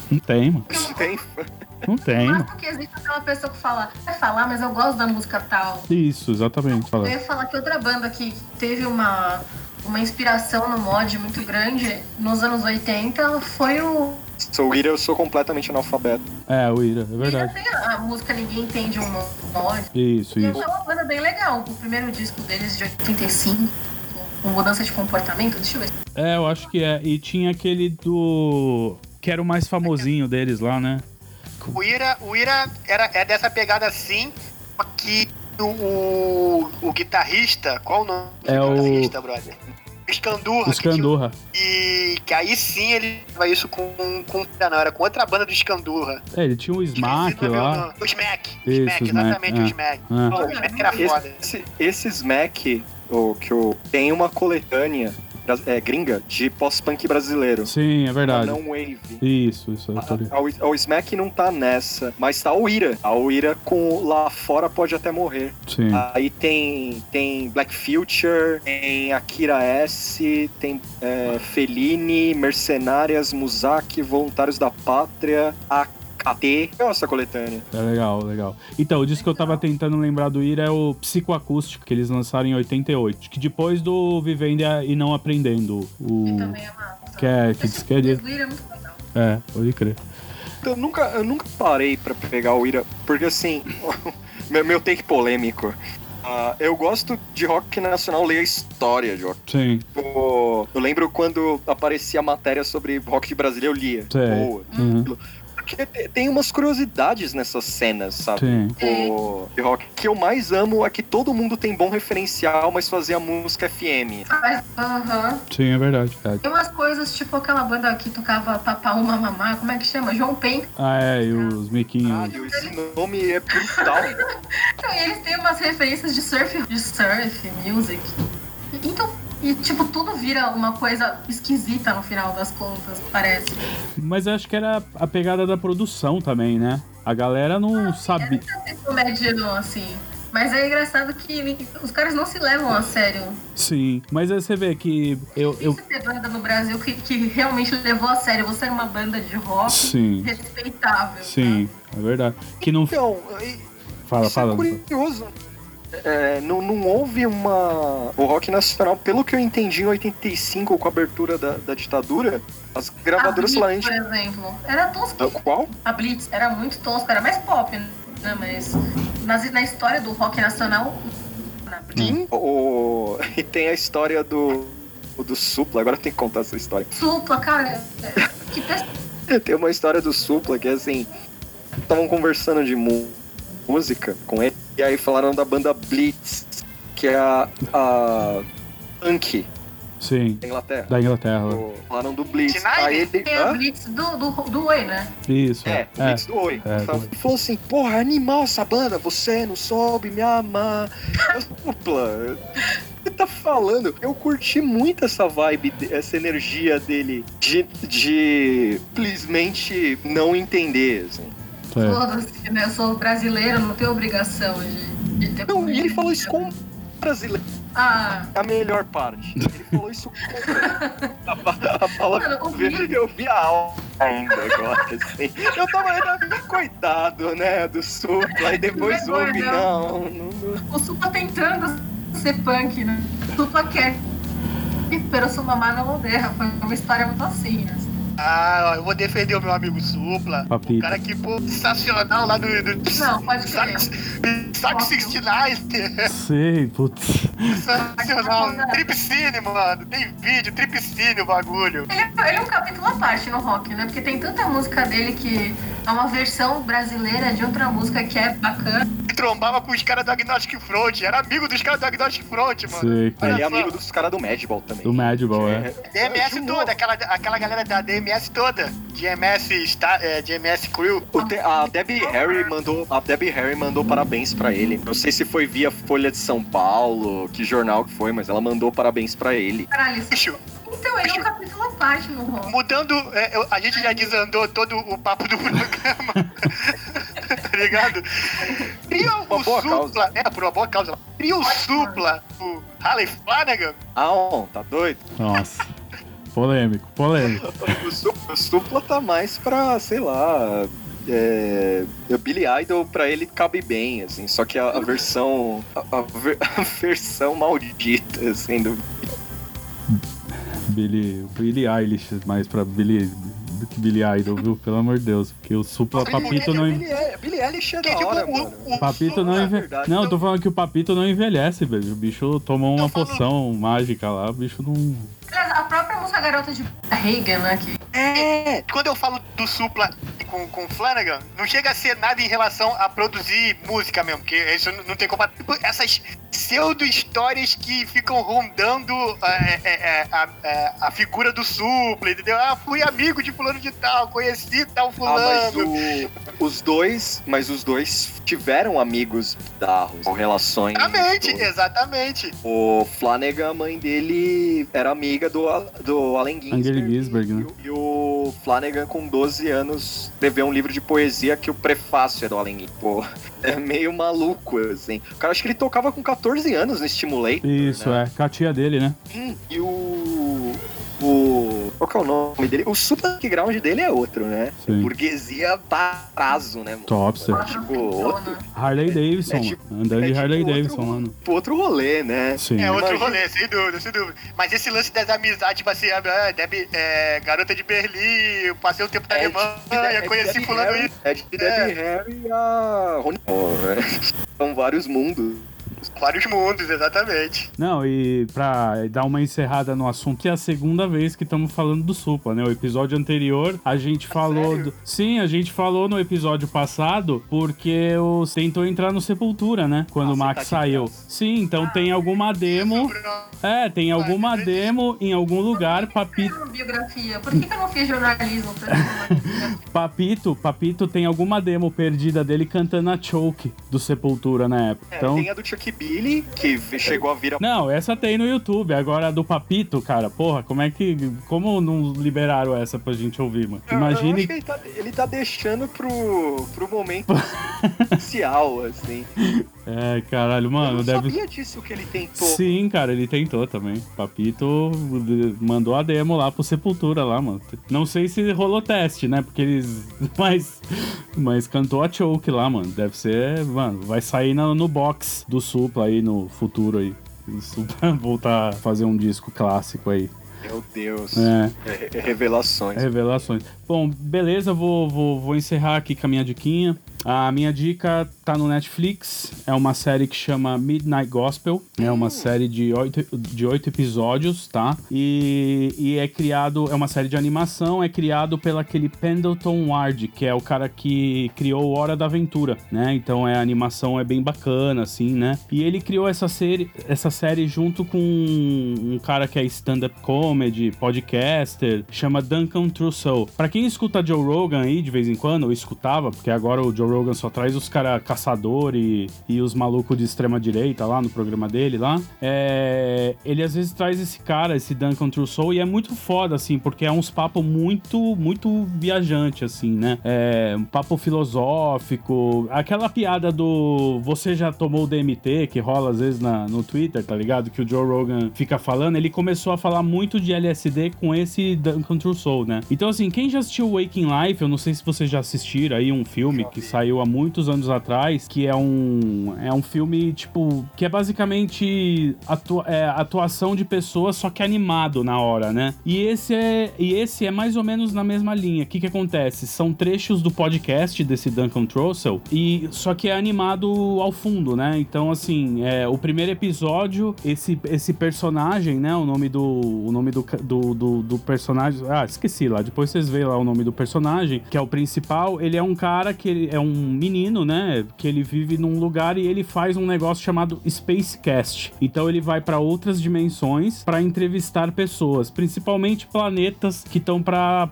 não tem, mano. tem. Não tem. Mas que existe aquela pessoa que fala, vai falar, mas eu gosto da música tal. Isso, exatamente. Eu ia falar que outra banda que teve uma, uma inspiração no mod muito grande nos anos 80 foi o. Sou Ira, eu sou completamente analfabeto. É, o Ira, é verdade. tem a, a música Ninguém Entende um Mod. Isso, E é isso. uma banda bem legal. O primeiro disco deles de 85, com mudança de comportamento, deixa eu ver. É, eu acho que é. E tinha aquele do. Que era o mais famosinho deles lá, né? O Ira, o Ira era, é dessa pegada assim, só que o, o, o guitarrista, qual o nome É do o- guitarrista, brother? Escandurra. O Scandurra. E que aí sim ele faz isso com, com. Não, era com outra banda do Escandurra. É, ele tinha o Smack o lá. O Smack. O Isso, Smack, o exatamente é. o Smack. Pô, o Smack era foda. Esse, esse Smack, o, que o, tem uma coletânea é, gringa de pós-punk brasileiro. Sim, é verdade. Não wave. Isso, isso. A, a, o Smack não tá nessa, mas tá o Ira. A o Ira com lá fora pode até morrer. Sim. Aí tem, tem Black Future, tem Akira S, tem é, Fellini, Mercenárias, Muzaki, Voluntários da Pátria, AKT. É essa coletânea? É legal, legal. Então, o disco que eu tava tentando lembrar do Ira é o Psicoacústico, que eles lançaram em 88. Que depois do Vivendo e Não Aprendendo. O... Também é uma. Que é, que diz que é, O Ira é muito legal. é, pode crer. Eu nunca, eu nunca parei pra pegar o Ira, porque assim, meu, meu take polêmico. Ah, eu gosto de rock nacional, ler a história de rock. Sim, Tipo, eu lembro quando aparecia matéria sobre rock de Brasília, eu lia. Sei. Boa. Uhum. Porque te- tem umas curiosidades nessas cenas, sabe? sim. O de rock. O que eu mais amo é que todo mundo tem bom referencial, mas fazia música FM. Aham. Sim, é verdade. verdade. Tem umas coisas, tipo aquela banda que tocava Papá Uma Mamá, como é que chama? João Pen. Ah, é, e os miquinhos. Caralho, esse nome é brutal. Então, e eles têm umas referências de surf, de surf, music. Então, e tipo, tudo vira uma coisa esquisita no final das contas, parece. Mas acho que era a pegada da produção também, né? A galera não sabia. Tem comédia não, assim. Mas é engraçado que os caras não se levam a sério. Sim, mas aí você vê que eu. eu... Difícil ter banda no Brasil que, que realmente levou a sério. Você era uma banda de rock Sim, respeitável. sim, é verdade. Que não. Então, Fala, isso fala. é curioso. É, não, não houve uma. O rock nacional, pelo que eu entendi em 85, com a abertura da, da ditadura, as A gravadoras Blitz, falaram. por exemplo, era tosco. "Ah, Qual? A Blitz era muito tosco, era mais pop, né? Mas na, na história do rock nacional. Sim. O... E tem a história do, do Supla, agora tem que contar essa história. Supla, cara, que pessoa. Tem uma história do Supla que é assim. Estavam conversando de música com ele, e aí falaram da banda Blitz, que é a. a punk Sim, da Inglaterra. da Inglaterra. O- Falaram do Blitz. Aí ele. Tem o? Blitz do, do, do Oi, né? Isso, É, é. Blitz do Oi. É, Falou- do- Falou assim, porra, é animal essa banda, você não soube me amar. Eu, Supla, você tá falando? Eu curti muito essa vibe, essa energia dele de, de simplesmente não entender, assim. É. Foda-se, né? Eu sou brasileira, não tenho obrigação de, de ter. Não, e ele falou isso com brasileiro. Ah, A melhor parte. Ele falou isso com a, a, fala Mano, eu vi. eu vi a aula ainda agora, assim. Eu tava ainda, coitado, né, do Supla, e depois Vergonha, ouve, não, não, não. o Supla tentando ser punk, né? O Supla quer. Pero su mamá não moderna. Foi uma história muito assim, né? Ah, ó, eu vou defender o meu amigo Supla. Papito. O cara que, pô, sensacional lá do. do Não, pode crer. Saco 69. Sei, putz. Sensacional. Tripcine, mano. Tem vídeo, tripcine o bagulho. Ele, é- ele é um capítulo à parte no rock, né? Porque tem tanta música dele que é uma versão brasileira de outra música que é bacana. Ele trombava com os caras do Agnostic Front. Era amigo dos caras do Agnostic Front, mano. Sei, Ele cara. é amigo dos caras do Madball também. Do Madball, é. DMS toda, aquela, aquela galera da DMS toda. DMS, Star, é, DMS Crew. O te- a Debbie Harry mandou, a Debbie Harry mandou parabéns pra ele. Não sei se foi via Folha de São Paulo, que jornal que foi, mas ela mandou parabéns pra ele. Caralho, isso- Então, ele é um capítulo à parte no rock. mudando, é, eu- a gente já desandou todo o papo do programa. tá ligado? Cria o Uma boa Supla, é, por uma boa causa. Cria o Supla, o Harley Flanagan. Ah, tá doido? Nossa. Polêmico, polêmico. O Supla, o Supla tá mais pra, sei lá. É, o Billy Idol pra ele cabe bem, assim, só que a, a versão. A, a ver- a versão maldita, assim, do. Billy, Billy Eilish, mais pra Billy do que Billy Idol, viu? Pelo amor de Deus. Porque o Supla Papito não. Billy, Billy Eilish é da tipo, hora, o- mano. o- Papito não É envelhece. verdade. Não, eu tô falando que o Papito não envelhece, velho. O bicho tomou uma poção mágica lá, o bicho não. A própria música Garota de Reagan, né? Que É, quando eu falo do Supla com, com Flanagan, não chega a ser nada em relação a produzir música mesmo, porque isso não- tem como. Tipo, essas pseudo-histórias que ficam rondando é, é, é, a, é, a figura do Supla, entendeu? Ah, fui amigo de fulano de tal, conheci tal Ah, mas fulano. o- os dois, mas os dois tiveram amigos bizarros, ou relações. Exatamente, exatamente. O Flanagan, a mãe dele, era amiga do, do Allen Ginsberg. Ginsberg, né? E, o- e o Flanagan, com 12 anos, escreveu um livro de poesia que o prefácio é do Allen Ginsberg. Pô, é meio maluco, assim. O cara, acho que ele tocava com 14 anos no Stimulator. Isso, né? é. Com a tia dele, né? Sim, e o. O. Qual que é o nome dele? O super background dele é outro, né? Sim. Burguesia parazo, né? mano? Topster. Tipo, outro, Harley Davidson, É tipo- mano. Andando é de tipo Harley outro- Davidson, mano. tipo, outro rolê, né? Sim. É outro Imagina- rolê, sem dúvida, sem dúvida. Mas esse lance das amizades, tipo assim, ah, Debbie, é, garota de Berlim, eu passei um tempo na É Alemanha, de- é de conheci fulano Harry- isso. É de Debbie Harry e a Paul, né? São vários mundos. Vários mundos, exatamente. Não, e pra dar uma encerrada no assunto, que é a segunda vez que estamos falando do Supla, né? O episódio anterior, a gente falou. sério? Do... Sim, a gente falou no episódio passado porque o tentou entrar no Sepultura, né? Quando Ah, o Max tá saiu. Sim, então tem alguma demo. É, tem alguma demo em algum lugar, Papito. Biografia. Por que, que eu não fiz jornalismo? Papito, Papito tem alguma demo perdida dele cantando a Choke do Sepultura na época. É, Então. Tem a do Chuck Billy, que chegou a vir a Não, essa tem no YouTube. Agora a do Papito, cara, porra, como é que. Como não liberaram essa pra gente ouvir, mano? Eu- eu Imagine. ele tá, ele tá deixando pro, pro momento oficial, assim. É, caralho, eu mano, não deve. sabia disso que ele tentou. Sim, cara, ele tentou também. Papito mandou a demo lá pro Sepultura lá, mano. Não sei se rolou teste, né? Porque eles. Mas. Mas cantou a choke lá, mano. Deve ser. Mano, vai sair no, no box do Supla aí no futuro aí. Voltar a fazer um disco clássico aí. Meu Deus. É. É, é revelações. Revelações. Bom, beleza, vou, vou, vou encerrar aqui com a minha diquinha. A minha dica tá no Netflix. É uma série que chama Midnight Gospel. É uma série de oito, de oito episódios, tá? E, e é criado, é uma série de animação, é criado pelo aquele Pendleton Ward, que é o cara que criou Hora da Aventura, né? Então é a animação é bem bacana, assim, né? E ele criou essa série, essa série junto com um cara que é stand-up comedy, podcaster, chama Duncan Trussell. Pra quem escuta Joe Rogan aí de vez em quando, eu escutava, porque agora o Joe Rogan só traz os caras caçador e, e os malucos de extrema direita lá no programa dele lá. É, ele às vezes traz esse cara, esse Duncan Trussell, e é muito foda, assim, porque é uns papos muito, muito viajante, assim, né? É um papo filosófico, aquela piada do você já tomou o DMT, que rola às vezes na, no Twitter, tá ligado? Que o Joe Rogan fica falando, ele começou a falar muito de LSD com esse Duncan Trussell, né? Então, assim, quem já assistiu Waking Life, eu não sei se vocês já assistiram aí um filme que saiu há muitos anos atrás, que é um é um filme, tipo, que é basicamente atua, é, atuação de pessoas, só que animado na hora, né? E esse é, e esse é mais ou menos na mesma linha. O que que acontece? São trechos do podcast desse Duncan Trussell, e só que é animado ao fundo, né? Então, assim, é, o primeiro episódio, esse, esse personagem, né? O nome do, o nome do, do, do, do personagem. Ah, esqueci lá. Depois vocês veem lá o nome do personagem, que é o principal. Ele é um cara que ele, é um menino, né? Que ele vive num lugar e ele faz um negócio chamado Spacecast. Então ele vai para outras dimensões para entrevistar pessoas, principalmente planetas que estão para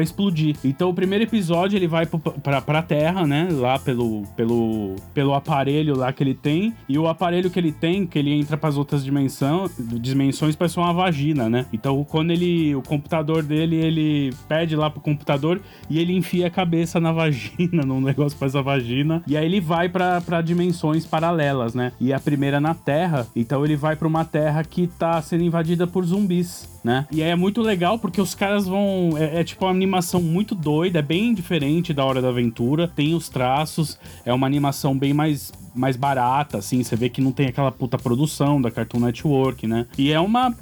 explodir. Então o primeiro episódio ele vai para pra Terra, né? Lá pelo, pelo, pelo aparelho lá que ele tem. E o aparelho que ele tem, que ele entra para as outras dimensão, dimensões, parece uma vagina, né? Então quando ele. O computador dele, ele pede lá pro computador e ele enfia a cabeça na vagina, num negócio pra essa vagina. E aí ele vai para dimensões paralelas, né? E a primeira na Terra. Então ele vai para uma Terra que tá sendo invadida por zumbis né? E aí é muito legal porque os caras vão. É, é, tipo uma animação muito doida, é bem diferente da Hora da Aventura. Tem os traços, é uma animação bem mais, mais barata, assim. Você vê que não tem aquela puta produção da Cartoon Network, né? E é uma.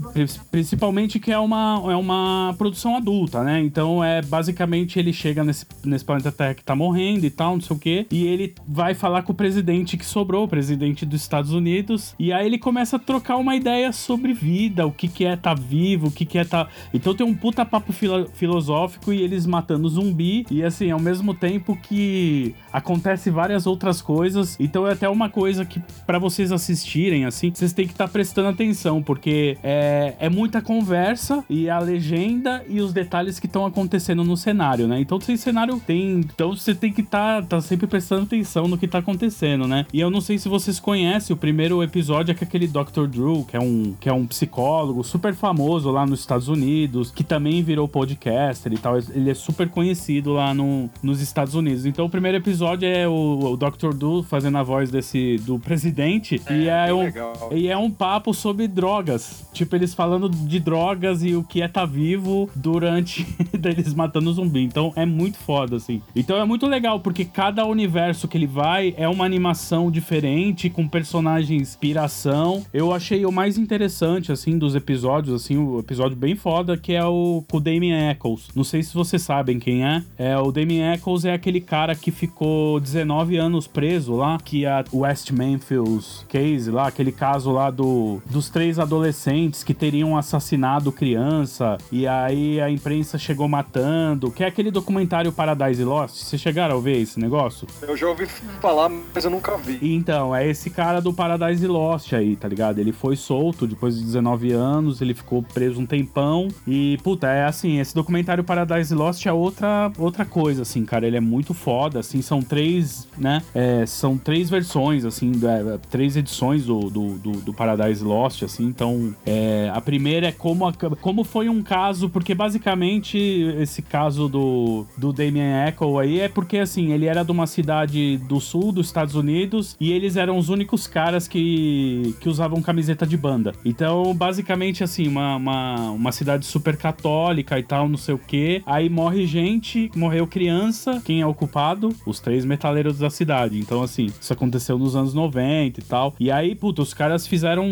Principalmente que é uma, é uma produção adulta, né? Então é basicamente ele chega nesse, nesse planeta Terra que tá morrendo e tal, não sei o quê. E ele vai falar com o presidente que sobrou, o presidente dos Estados Unidos. E aí ele começa a trocar uma ideia sobre vida, o que, que é tá vivo, o que, que é tá. Então tem um puta papo filo filosófico e eles matando zumbi. E assim, ao mesmo tempo que acontece várias outras coisas. Então é até uma coisa que, para vocês assistirem, assim, vocês têm que estar tá prestando atenção, porque é, é muita conversa e a legenda e os detalhes que estão acontecendo no cenário, né? Então tem cenário tem. Então você tem que estar tá, tá sempre prestando atenção no que tá acontecendo, né? E eu não sei se vocês conhecem o primeiro episódio é que aquele Dr. Drew, que é um, que é um psicólogo super famoso lá lá nos Estados Unidos, que também virou podcaster e tal. Ele é super conhecido lá no, nos Estados Unidos. Então o primeiro episódio é o, o Dr. Du fazendo a voz desse do presidente. É, e, é um, e é um papo sobre drogas. Tipo, eles falando de drogas e o que é estar tá vivo durante eles matando zumbi. Então é muito foda, assim. Então é muito legal, porque cada universo que ele vai é uma animação diferente, com personagens inspiração. Eu achei o mais interessante, assim, dos episódios, assim, o episódio bem foda, que é o com o Damien Eccles. Não sei se vocês sabem quem é. É o Damien Eccles é aquele cara que ficou 19 anos preso lá, que é a West Memphis Case lá, aquele caso lá do dos três adolescentes que teriam assassinado criança e aí a imprensa chegou matando, que é aquele documentário Paradise Lost. Vocês chegaram a ver esse negócio? Eu já ouvi falar, mas eu nunca vi. Então, é esse cara do Paradise Lost aí, tá ligado? Ele foi solto depois de 19 anos, ele ficou preso um tempão. E, puta, é assim, esse documentário Paradise Lost é outra, outra coisa, assim, cara. Ele é muito foda, assim, são três, né? É, são três versões, assim, é, três edições do, do, do, do, Paradise Lost, assim. Então, é, a primeira é como, a, como foi um caso, porque basicamente esse caso do, do Damien Echo aí é porque, assim, ele era de uma cidade do sul dos Estados Unidos e eles eram os únicos caras que, que usavam camiseta de banda. Então, basicamente, assim, uma, uma uma, cidade super católica e tal, não sei o que. Aí morre gente, morreu criança. Quem é o culpado? Os três metaleiros da cidade. Então, assim, isso aconteceu nos anos 90 e tal. E aí, puta, os caras fizeram.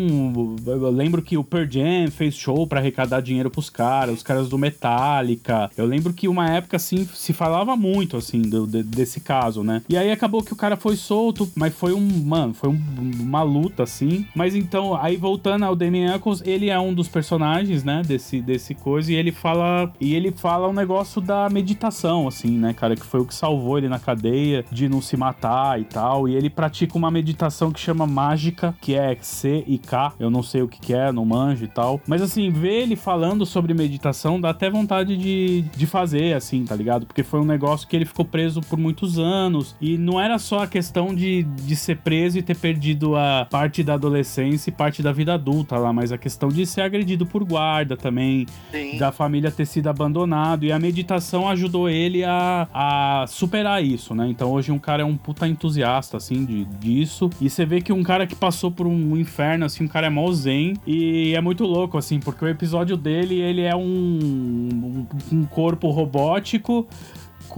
Eu lembro que o Pearl Jam fez show pra arrecadar dinheiro pros caras, os caras do Metallica. Eu lembro que uma época, assim, se falava muito, assim, do, de- desse caso, né? E aí acabou que o cara foi solto, mas foi um. Mano, foi um- uma luta, assim. Mas então, aí voltando ao Damien Eccles, ele é um dos personagens, né? Desse, desse coisa, e ele fala. E ele fala um negócio da meditação, assim, né, cara? Que foi o que salvou ele na cadeia, de não se matar e tal. E ele pratica uma meditação que chama mágica, que é C e K. Eu não sei o que, que é, não manjo e tal. Mas assim, ver ele falando sobre meditação dá até vontade de, de fazer, assim, tá ligado? Porque foi um negócio que ele ficou preso por muitos anos. E não era só a questão de, de ser preso e ter perdido a parte da adolescência e parte da vida adulta lá, mas a questão de ser agredido por guarda também, Sim. da família ter sido abandonado. E a meditação ajudou ele a, a superar isso, né? Então hoje um cara é um puta entusiasta, assim, de, disso. E você vê que um cara que passou por um inferno, assim, um cara é mó zen. E é muito louco, assim, porque o episódio dele, ele é um, um, um corpo robótico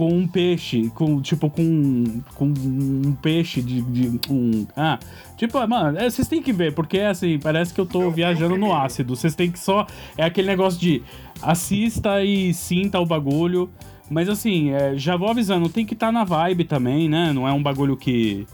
com um peixe, com tipo com, com um peixe de, de um ah, tipo, mano, é, vocês têm que ver porque assim, parece que eu tô viajando no ácido. Vocês têm que só é aquele negócio de assista e sinta o bagulho. Mas assim, é, já vou avisando, tem que estar na vibe também, né? Não é um bagulho que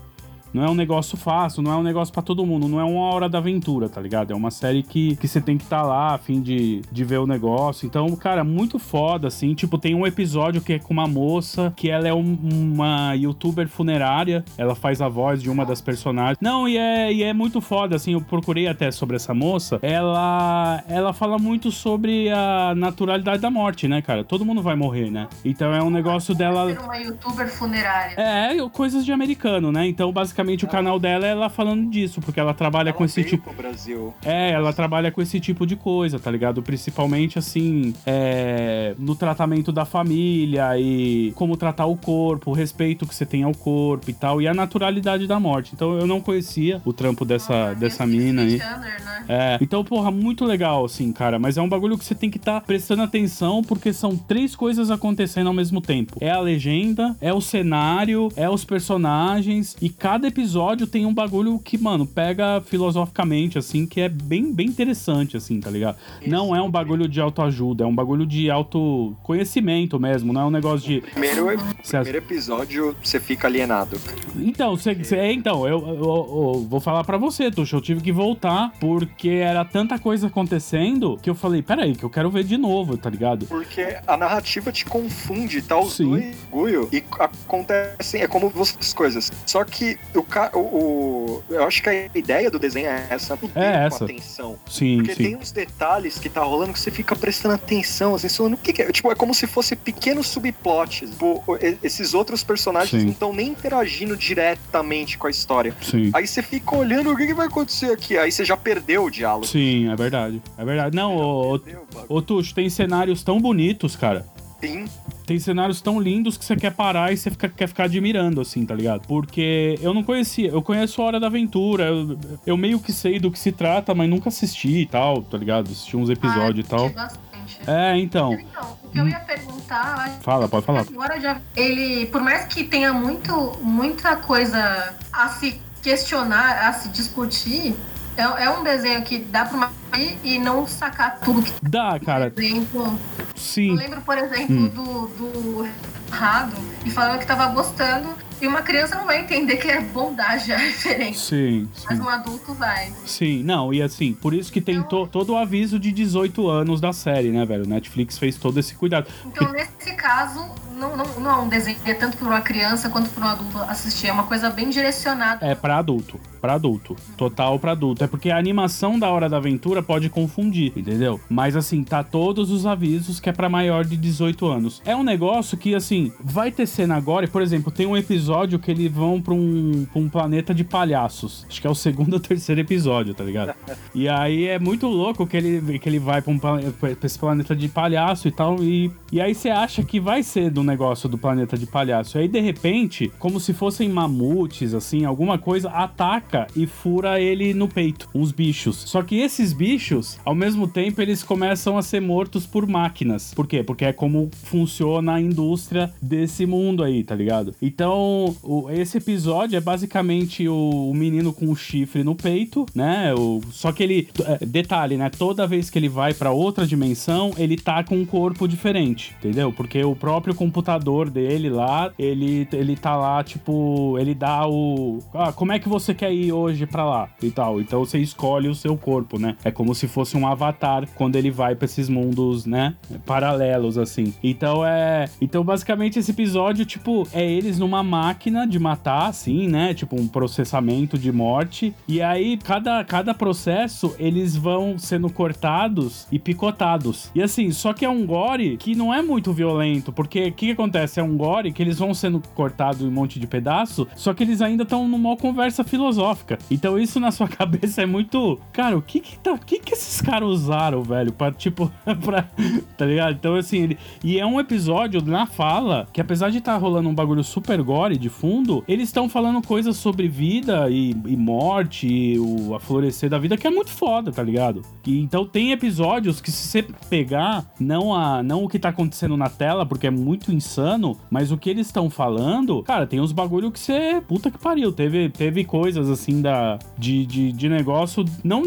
não é um negócio fácil, não é um negócio pra todo mundo, não é uma hora da aventura, tá ligado? É uma série que, que você tem que estar lá a fim de, de ver o negócio. Então, cara, muito foda, assim. Tipo, tem um episódio que é com uma moça, que ela é um- uma youtuber funerária, ela faz a voz de uma das personagens. Não, e é, e é muito foda, assim, eu procurei até sobre essa moça. Ela, ela fala muito sobre a naturalidade da morte, né, cara? Todo mundo vai morrer, né? Então é um negócio dela. Ser uma youtuber funerária. É, coisas de americano, né? Então, basicamente, o canal dela é ela falando disso, porque ela trabalha com esse tipo. Brasil. É, ela trabalha com esse tipo de coisa, tá ligado? Principalmente, assim, é, no tratamento da família e como tratar o corpo, o respeito que você tem ao corpo e tal, e a naturalidade da morte. Então, eu não conhecia o trampo dessa, dessa mina aí. Chandler, né? É, então, porra, muito legal, assim, cara. Mas é um bagulho que você tem que estar prestando atenção, porque são três coisas acontecendo ao mesmo tempo: é a legenda, é o cenário, é os personagens, e cada episódio tem um bagulho que, mano, pega filosoficamente, assim, que é bem, bem interessante, assim, tá ligado? Não é um bagulho de autoajuda, é um bagulho de autoconhecimento mesmo, não é um negócio de. Primeiro, Cê- primeiro episódio, você fica alienado. Então, cê, cê- é, então eu, eu- eu vou falar pra você, Tuxa. Eu tive que voltar porque era tanta coisa acontecendo que eu falei, peraí, que eu quero ver de novo, tá ligado? Porque a narrativa te confunde, tá? Os Sim. dois e acontecem, é como as coisas. Só que o, o, o- eu acho que a ideia do desenho é essa, não tem essa. atenção. Sim, Porque sim. tem uns detalhes que tá rolando que você fica prestando atenção, assim, falando, o que, que é? Tipo, é como se fosse pequenos subplots. Tipo, esses outros personagens Sim. não estão nem interagindo diretamente com a história. Sim. Aí você fica olhando o que, que vai acontecer aqui. Aí você já perdeu o diálogo. Sim, é verdade. É verdade. Não, ô, ô Tuxo, tem cenários tão bonitos, cara. Sim. Tem cenários tão lindos que você quer parar e você fica- quer ficar admirando, assim, tá ligado? Porque eu não conhecia, eu conheço a Hora da Aventura, eu, eu meio que sei do que se trata, mas nunca assisti e tal, tá ligado? Assisti uns episódios e Ah, tal. assisti bastante. É, então. Então, o que eu ia perguntar, acho Fala, pode falar. Agora já ele, por mais que tenha muito, muita coisa a se questionar, a se discutir, é, é um desenho que dá pra uma ir e não sacar tudo que Dá, cara. por exemplo. Eu Sim. lembro, por exemplo, Hum. do, do Rado e falando que tava gostando. E uma criança não vai entender que é bondade a referência. Sim, Mas sim. um adulto vai. Sim, não, e assim, por isso que tem to- todo o aviso de 18 anos da série, né, velho? Netflix fez todo esse cuidado. Então, nesse caso, não, não, não é um desenho que é tanto para uma criança quanto para um adulto assistir. É uma coisa bem direcionada. É pra adulto, pra adulto, total pra adulto. É porque a animação da Hora da Aventura pode confundir, entendeu? Mas assim, tá todos os avisos que é pra maior de 18 anos. É um negócio que assim, vai ter cena agora, e por exemplo, tem um episódio que eles vão pra um, pra um planeta de palhaços. Acho que é o segundo ou terceiro episódio, tá ligado? E aí é muito louco que ele, que ele vai pra, um, pra esse planeta de palhaço e tal. E, e aí você acha que vai ser do negócio do planeta de palhaço. E aí, de repente, como se fossem mamutes, assim, alguma coisa, ataca e fura ele no peito. Uns bichos. Só que esses bichos, ao mesmo tempo, eles começam a ser mortos por máquinas. Por quê? Porque é como funciona a indústria desse mundo aí, tá ligado? Então, o- esse episódio é basicamente o, o menino com o chifre no peito, né? O, só que ele. é, detalhe, né? Toda vez que ele vai pra outra dimensão, ele tá com um corpo diferente, entendeu? Porque o próprio computador dele lá, ele, ele tá lá, tipo, ele dá o. Ah, como é que você quer ir hoje pra lá? E tal. Então você escolhe o seu corpo, né? É como se fosse um avatar quando ele vai pra esses mundos, né? Paralelos, assim. Então é. Então, basicamente, esse episódio, tipo, é eles numa máquina de matar, assim, né? Tipo, um processamento de morte. E aí, cada, cada processo, eles vão sendo cortados e picotados. E assim, só que é um gore que não é muito violento, porque o que, que acontece? É um gore que eles vão sendo cortados em um monte de pedaço, só que eles ainda estão numa conversa filosófica. Então, isso na sua cabeça é muito. Cara, o que que, tá, o que, que esses caras usaram, velho? Pra, tipo, pra. Tá ligado? Então, assim, ele. E é um episódio na fala que, apesar de estar rolando um bagulho super gore de fundo, eles estão falando coisas sobre vida e, e morte, e o aflorescer da vida, que é muito foda, tá ligado? E, então tem episódios que, se você pegar, não, a, não o que tá acontecendo na tela, porque é muito insano, mas o que eles estão falando, cara, tem uns bagulho que você. Puta que pariu. Teve, teve coisas assim da, de, de, de negócio, não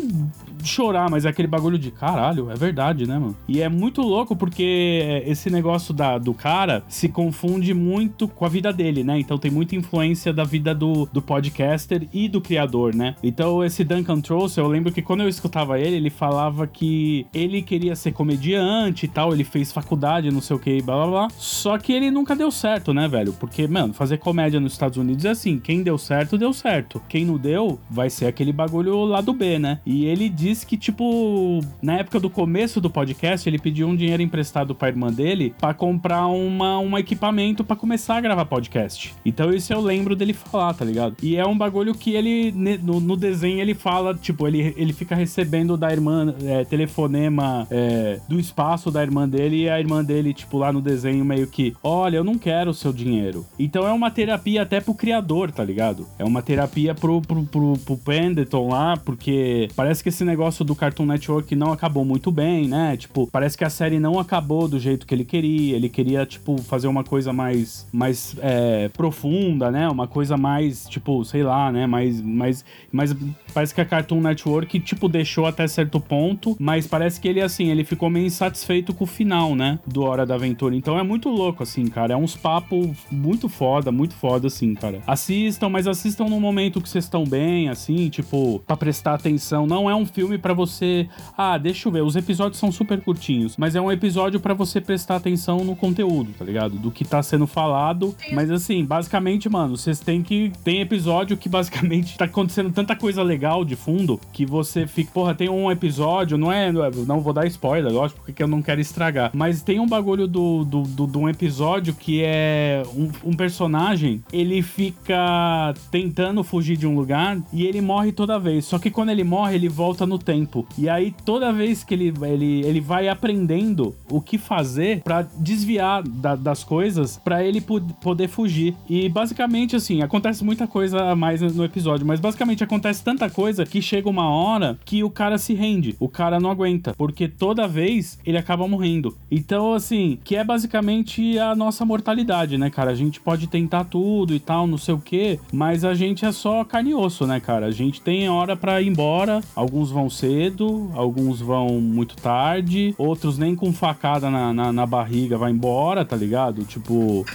chorar, mas é aquele bagulho de caralho, é verdade, né, mano? E é muito louco porque esse negócio da, do cara se confunde muito com a vida dele, né? Então tem muita influência da vida do, do podcaster e do criador, né? Então esse Duncan Trussell, eu lembro que quando eu escutava ele, ele falava que ele queria ser comediante e tal, ele fez faculdade, não sei o que, blá blá blá. Só que ele nunca deu certo, né, velho? Porque, mano, fazer comédia nos Estados Unidos é assim, quem deu certo, deu certo. Quem não deu, vai ser aquele bagulho lá do B, né? E ele disse que, tipo, na época do começo do podcast, ele pediu um dinheiro emprestado pra irmã dele pra comprar uma, um equipamento pra começar a gravar podcast. Então isso eu lembro dele falar, tá ligado? E é um bagulho que ele, no, no desenho, ele fala, tipo, ele, ele fica recebendo da irmã é, telefonema é, do espaço da irmã dele e a irmã dele, tipo, lá no desenho meio que, olha, eu não quero o seu dinheiro. Então é uma terapia até pro criador, tá ligado? É uma terapia pro, pro, pro, pro Pendleton lá, porque parece que esse negócio do Cartoon Network não acabou muito bem, né? Tipo, parece que a série não acabou do jeito que ele queria. Ele queria, tipo, fazer uma coisa mais, mais é, profunda, né? Uma coisa mais, tipo, sei lá, né? Mais, mais, mais. Parece que a Cartoon Network, tipo, deixou até certo ponto, mas parece que ele, assim, ele ficou meio insatisfeito com o final, né? Do Hora da Aventura. Então é muito louco, assim, cara. É uns papos muito foda, muito foda, assim, cara. Assistam, mas assistam no momento que vocês estão bem, assim, tipo, pra prestar atenção. Não é um filme pra você. Ah, deixa eu ver. Os episódios são super curtinhos, mas é um episódio pra você prestar atenção no conteúdo, tá ligado? Do que tá sendo falado. Mas assim, basicamente, mano, vocês têm que. Tem episódio que basicamente tá acontecendo tanta coisa legal de fundo que você fica. Porra, tem um episódio, não é. Não vou dar spoiler, lógico, porque eu não quero estragar. Mas tem um bagulho do, do, do, de um episódio que é um, um personagem, ele fica tentando fugir de um lugar e ele morre toda vez. Só que quando ele morre, ele volta no tempo. E aí, toda vez que ele, ele, ele vai aprendendo o que fazer pra desviar da- das coisas pra ele po- poder fugir. E basicamente, assim, acontece muita coisa a mais no episódio, mas basicamente acontece tanta coisa que chega uma hora que o cara se rende. O cara não aguenta, porque toda vez ele acaba morrendo. Então, assim, que é basicamente a nossa mortalidade, né, cara? A gente pode tentar tudo e tal, não sei o quê, mas a gente é só carne e osso, né, cara? A gente tem hora pra ir embora, alguns vão cedo, alguns vão muito tarde, outros nem com facada na, na, na barriga vai embora, tá ligado? Tipo.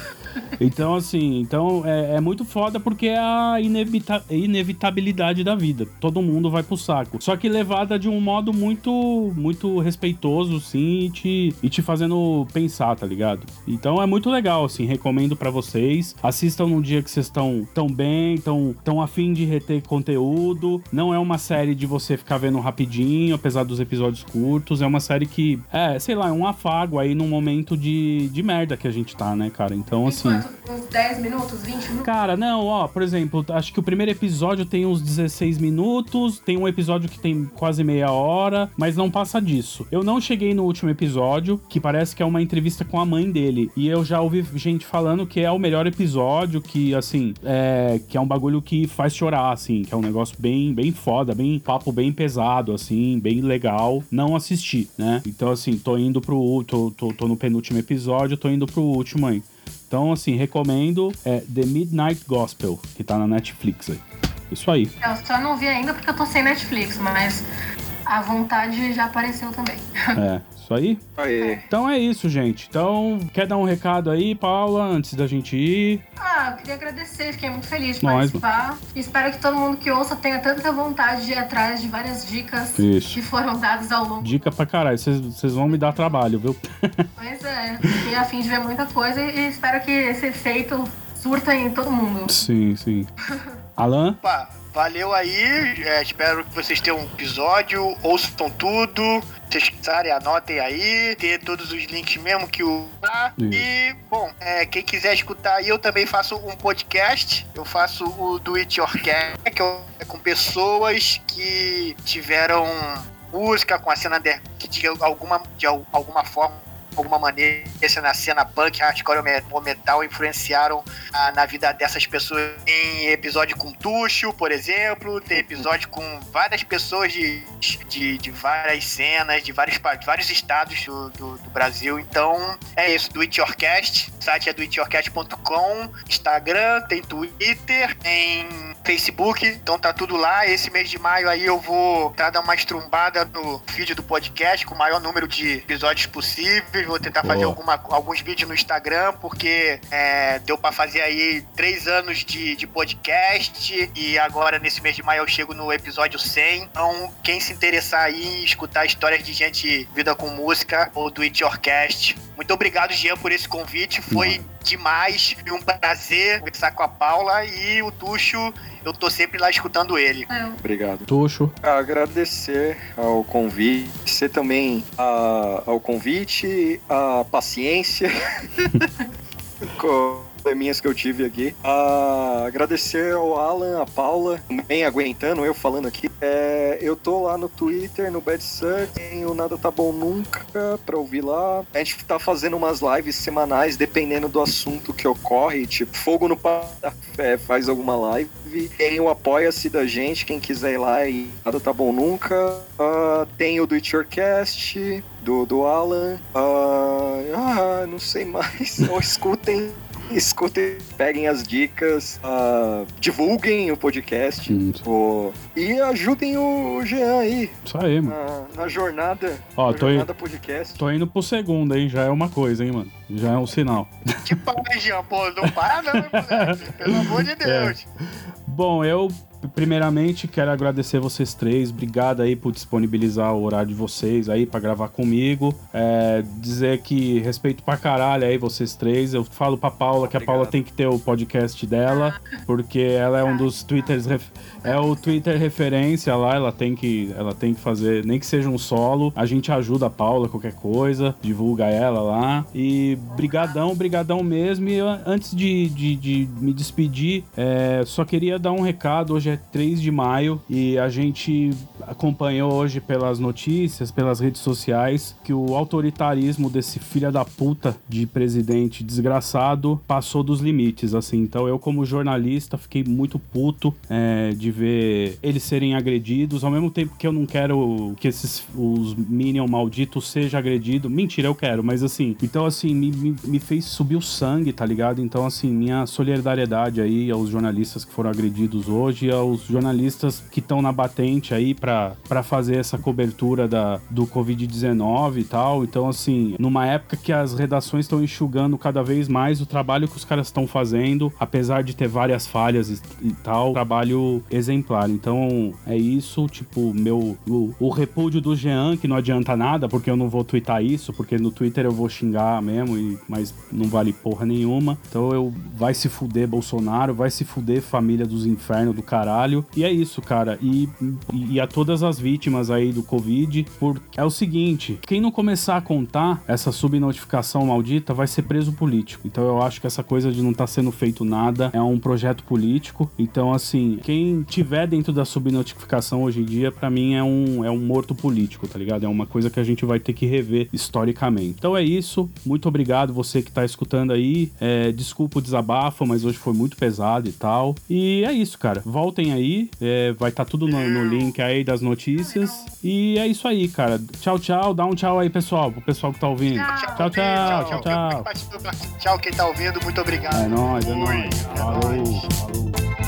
Então, assim, então é, é muito foda porque é a inevita- inevitabilidade da vida. Todo mundo vai pro saco. Só que levada de um modo muito, muito respeitoso, sim, e te, e te fazendo pensar, tá ligado? Então é muito legal, assim, recomendo pra vocês. Assistam num dia que vocês estão tão bem, tão, tão afim de reter conteúdo. Não é uma série de você ficar vendo rapidinho, apesar dos episódios curtos. É uma série que, é, sei lá, é um afago aí num momento de, de merda que a gente tá, né, cara? Então, assim. quanto? Uns 10 minutos, 20 minutos? Cara, não, ó, por exemplo, acho que o primeiro episódio tem uns 16 minutos, tem um episódio que tem quase meia hora, mas não passa disso. Eu não cheguei no último episódio, que parece que é uma entrevista com a mãe dele, e eu já ouvi gente falando que é o melhor episódio, que, assim, é, que é um bagulho que faz chorar, assim, que é um negócio bem, bem foda, bem papo bem pesado, assim, bem legal. Não assisti, né? Então, assim, tô indo pro. Tô, tô, tô no penúltimo episódio, tô indo pro último aí. Então, assim, recomendo é The Midnight Gospel, que tá na Netflix aí. Isso aí. Eu só não vi ainda porque eu tô sem Netflix, mas a vontade já apareceu também. É, isso aí. Aê. Então é isso, gente. Então, quer dar um recado aí, Paula, antes da gente ir? Ah, eu queria agradecer, fiquei muito feliz de Nós, participar. Espero que todo mundo que ouça tenha tanta vontade de ir atrás de várias dicas Isso. que foram dadas ao longo. Dica pra caralho, vocês vocês vão me dar trabalho, viu? Pois é, fiquei a fim de ver muita coisa e espero que esse efeito surta em todo mundo. sim, sim. Alan? Opa, valeu aí. é, espero que vocês tenham um episódio, ouçam tudo. Se vocês quiserem, anotem aí. Ter todos os links mesmo que o. E, bom, é, quem quiser escutar aí, eu também faço um podcast. Eu faço o Do It Your Care, que é com pessoas que tiveram música com a cena de, que de alguma, de al- alguma forma alguma maneira na cena punk, hardcore ou metal influenciaram ah, na vida dessas pessoas. Tem episódio com Tuxo, por exemplo, tem episódio com várias pessoas de, de, de várias cenas, de vários, de vários estados do, do, do Brasil. Então é isso, do It Yourcast. O site é doityourcast.com, Instagram, tem Twitter, tem Facebook, então tá tudo lá. Esse mês de maio aí eu vou tá dar uma estrumbada no feed do podcast com o maior número de episódios possíveis. Vou tentar fazer Boa. alguma, alguns vídeos no Instagram, porque é, deu pra fazer aí três anos de, de podcast e agora nesse mês de maio eu chego no episódio 100. Então, quem se interessar aí em escutar histórias de gente vida com música ou do It Yourcast, muito obrigado, Jean, por esse convite. Foi demais, foi um prazer conversar com a Paula e o Tuxo, eu tô sempre lá escutando ele. É, Obrigado. Tuxo. Agradecer ao convite, você também a- ao convite, a paciência com probleminhas que eu tive aqui. Ah, agradecer ao Alan, a Paula, também aguentando eu falando aqui. É, eu tô lá no Twitter, no Bad Search, tem o Nada Tá Bom Nunca pra ouvir lá. A gente tá fazendo umas lives semanais, dependendo do assunto que ocorre, tipo Fogo no Pa é, faz alguma live. Tem o Apoia-se da gente, quem quiser ir lá e Nada Tá Bom Nunca. Ah, tem o Do It Yourcast, do, do Alan. Ah, ah, não sei mais. Ou escutem. Escutem, peguem as dicas, ah, divulguem o podcast o- e ajudem o Jean aí Isso aí, mano. na, na jornada, Ó, na tô, jornada podcast. tô indo pro segundo, hein? Já é uma coisa, hein, mano? Já é um sinal. Que para, Jean, pô, não para não, hein, moleque. Pelo amor de Deus. Bom, eu primeiramente quero agradecer vocês três. Obrigado aí por disponibilizar o horário de vocês aí pra gravar comigo. É, dizer que respeito pra caralho aí vocês três. Eu falo pra Paula que a. Paula tem que ter o podcast dela, porque ela é um dos twitters é o Twitter referência lá, ela tem que ela tem que fazer, nem que seja um solo. A gente ajuda a Paula qualquer coisa, divulga ela lá. E brigadão, brigadão mesmo. E an- antes de, de, de me despedir, é, só queria dar um recado. Hoje é 3 de maio e a gente acompanhou hoje pelas notícias, pelas redes sociais, que o autoritarismo desse filho da puta de presidente desgraçado passou dos limites, assim. Então eu, como jornalista, fiquei muito puto é, de ver eles serem agredidos, ao mesmo tempo que eu não quero que esses os Minion malditos sejam agredidos. Mentira, eu quero, mas assim, então assim, me, me, me fez subir o sangue, tá ligado? Então, assim, minha solidariedade aí aos jornalistas que foram agredidos hoje, aos jornalistas que estão na batente aí pra fazer essa cobertura da, do Covid-19 e tal. Então, assim, numa época que as redações estão enxugando cada vez mais o trabalho que os caras estão fazendo, apesar de ter várias falhas e, e tal, trabalho exemplar. Então, é isso, tipo, meu o, o repúdio do Jean, que não adianta nada, porque eu não vou twittar isso, porque no Twitter eu vou xingar mesmo, e, mas não vale porra nenhuma. Então eu vai se fuder Bolsonaro, vai se fuder família dos infernos do caralho. E é isso, cara. E, e, a todas as vítimas aí do Covid. Por... É o seguinte: quem não começar a contar essa subnotificação maldita vai ser preso político. Então eu acho que essa coisa de não tá sendo feito nada é um projeto político. Então, assim, quem tiver dentro da subnotificação hoje em dia, para mim é um, é um morto político, tá ligado? É uma coisa que a gente vai ter que rever historicamente. Então é isso. Muito obrigado você que tá escutando aí. É, desculpa o desabafo, mas hoje foi muito pesado e tal. E é isso, cara. Voltem aí. É, vai estar tá tudo no, no, link aí das notícias. E é isso aí, cara. Tchau, tchau. Dá um tchau aí, pessoal. Pro pessoal que tá ouvindo. Tchau, tchau, tchau, tchau. Tchau, tchau quem tá ouvindo. Muito obrigado. É nóis, é nóis. Falou, falou.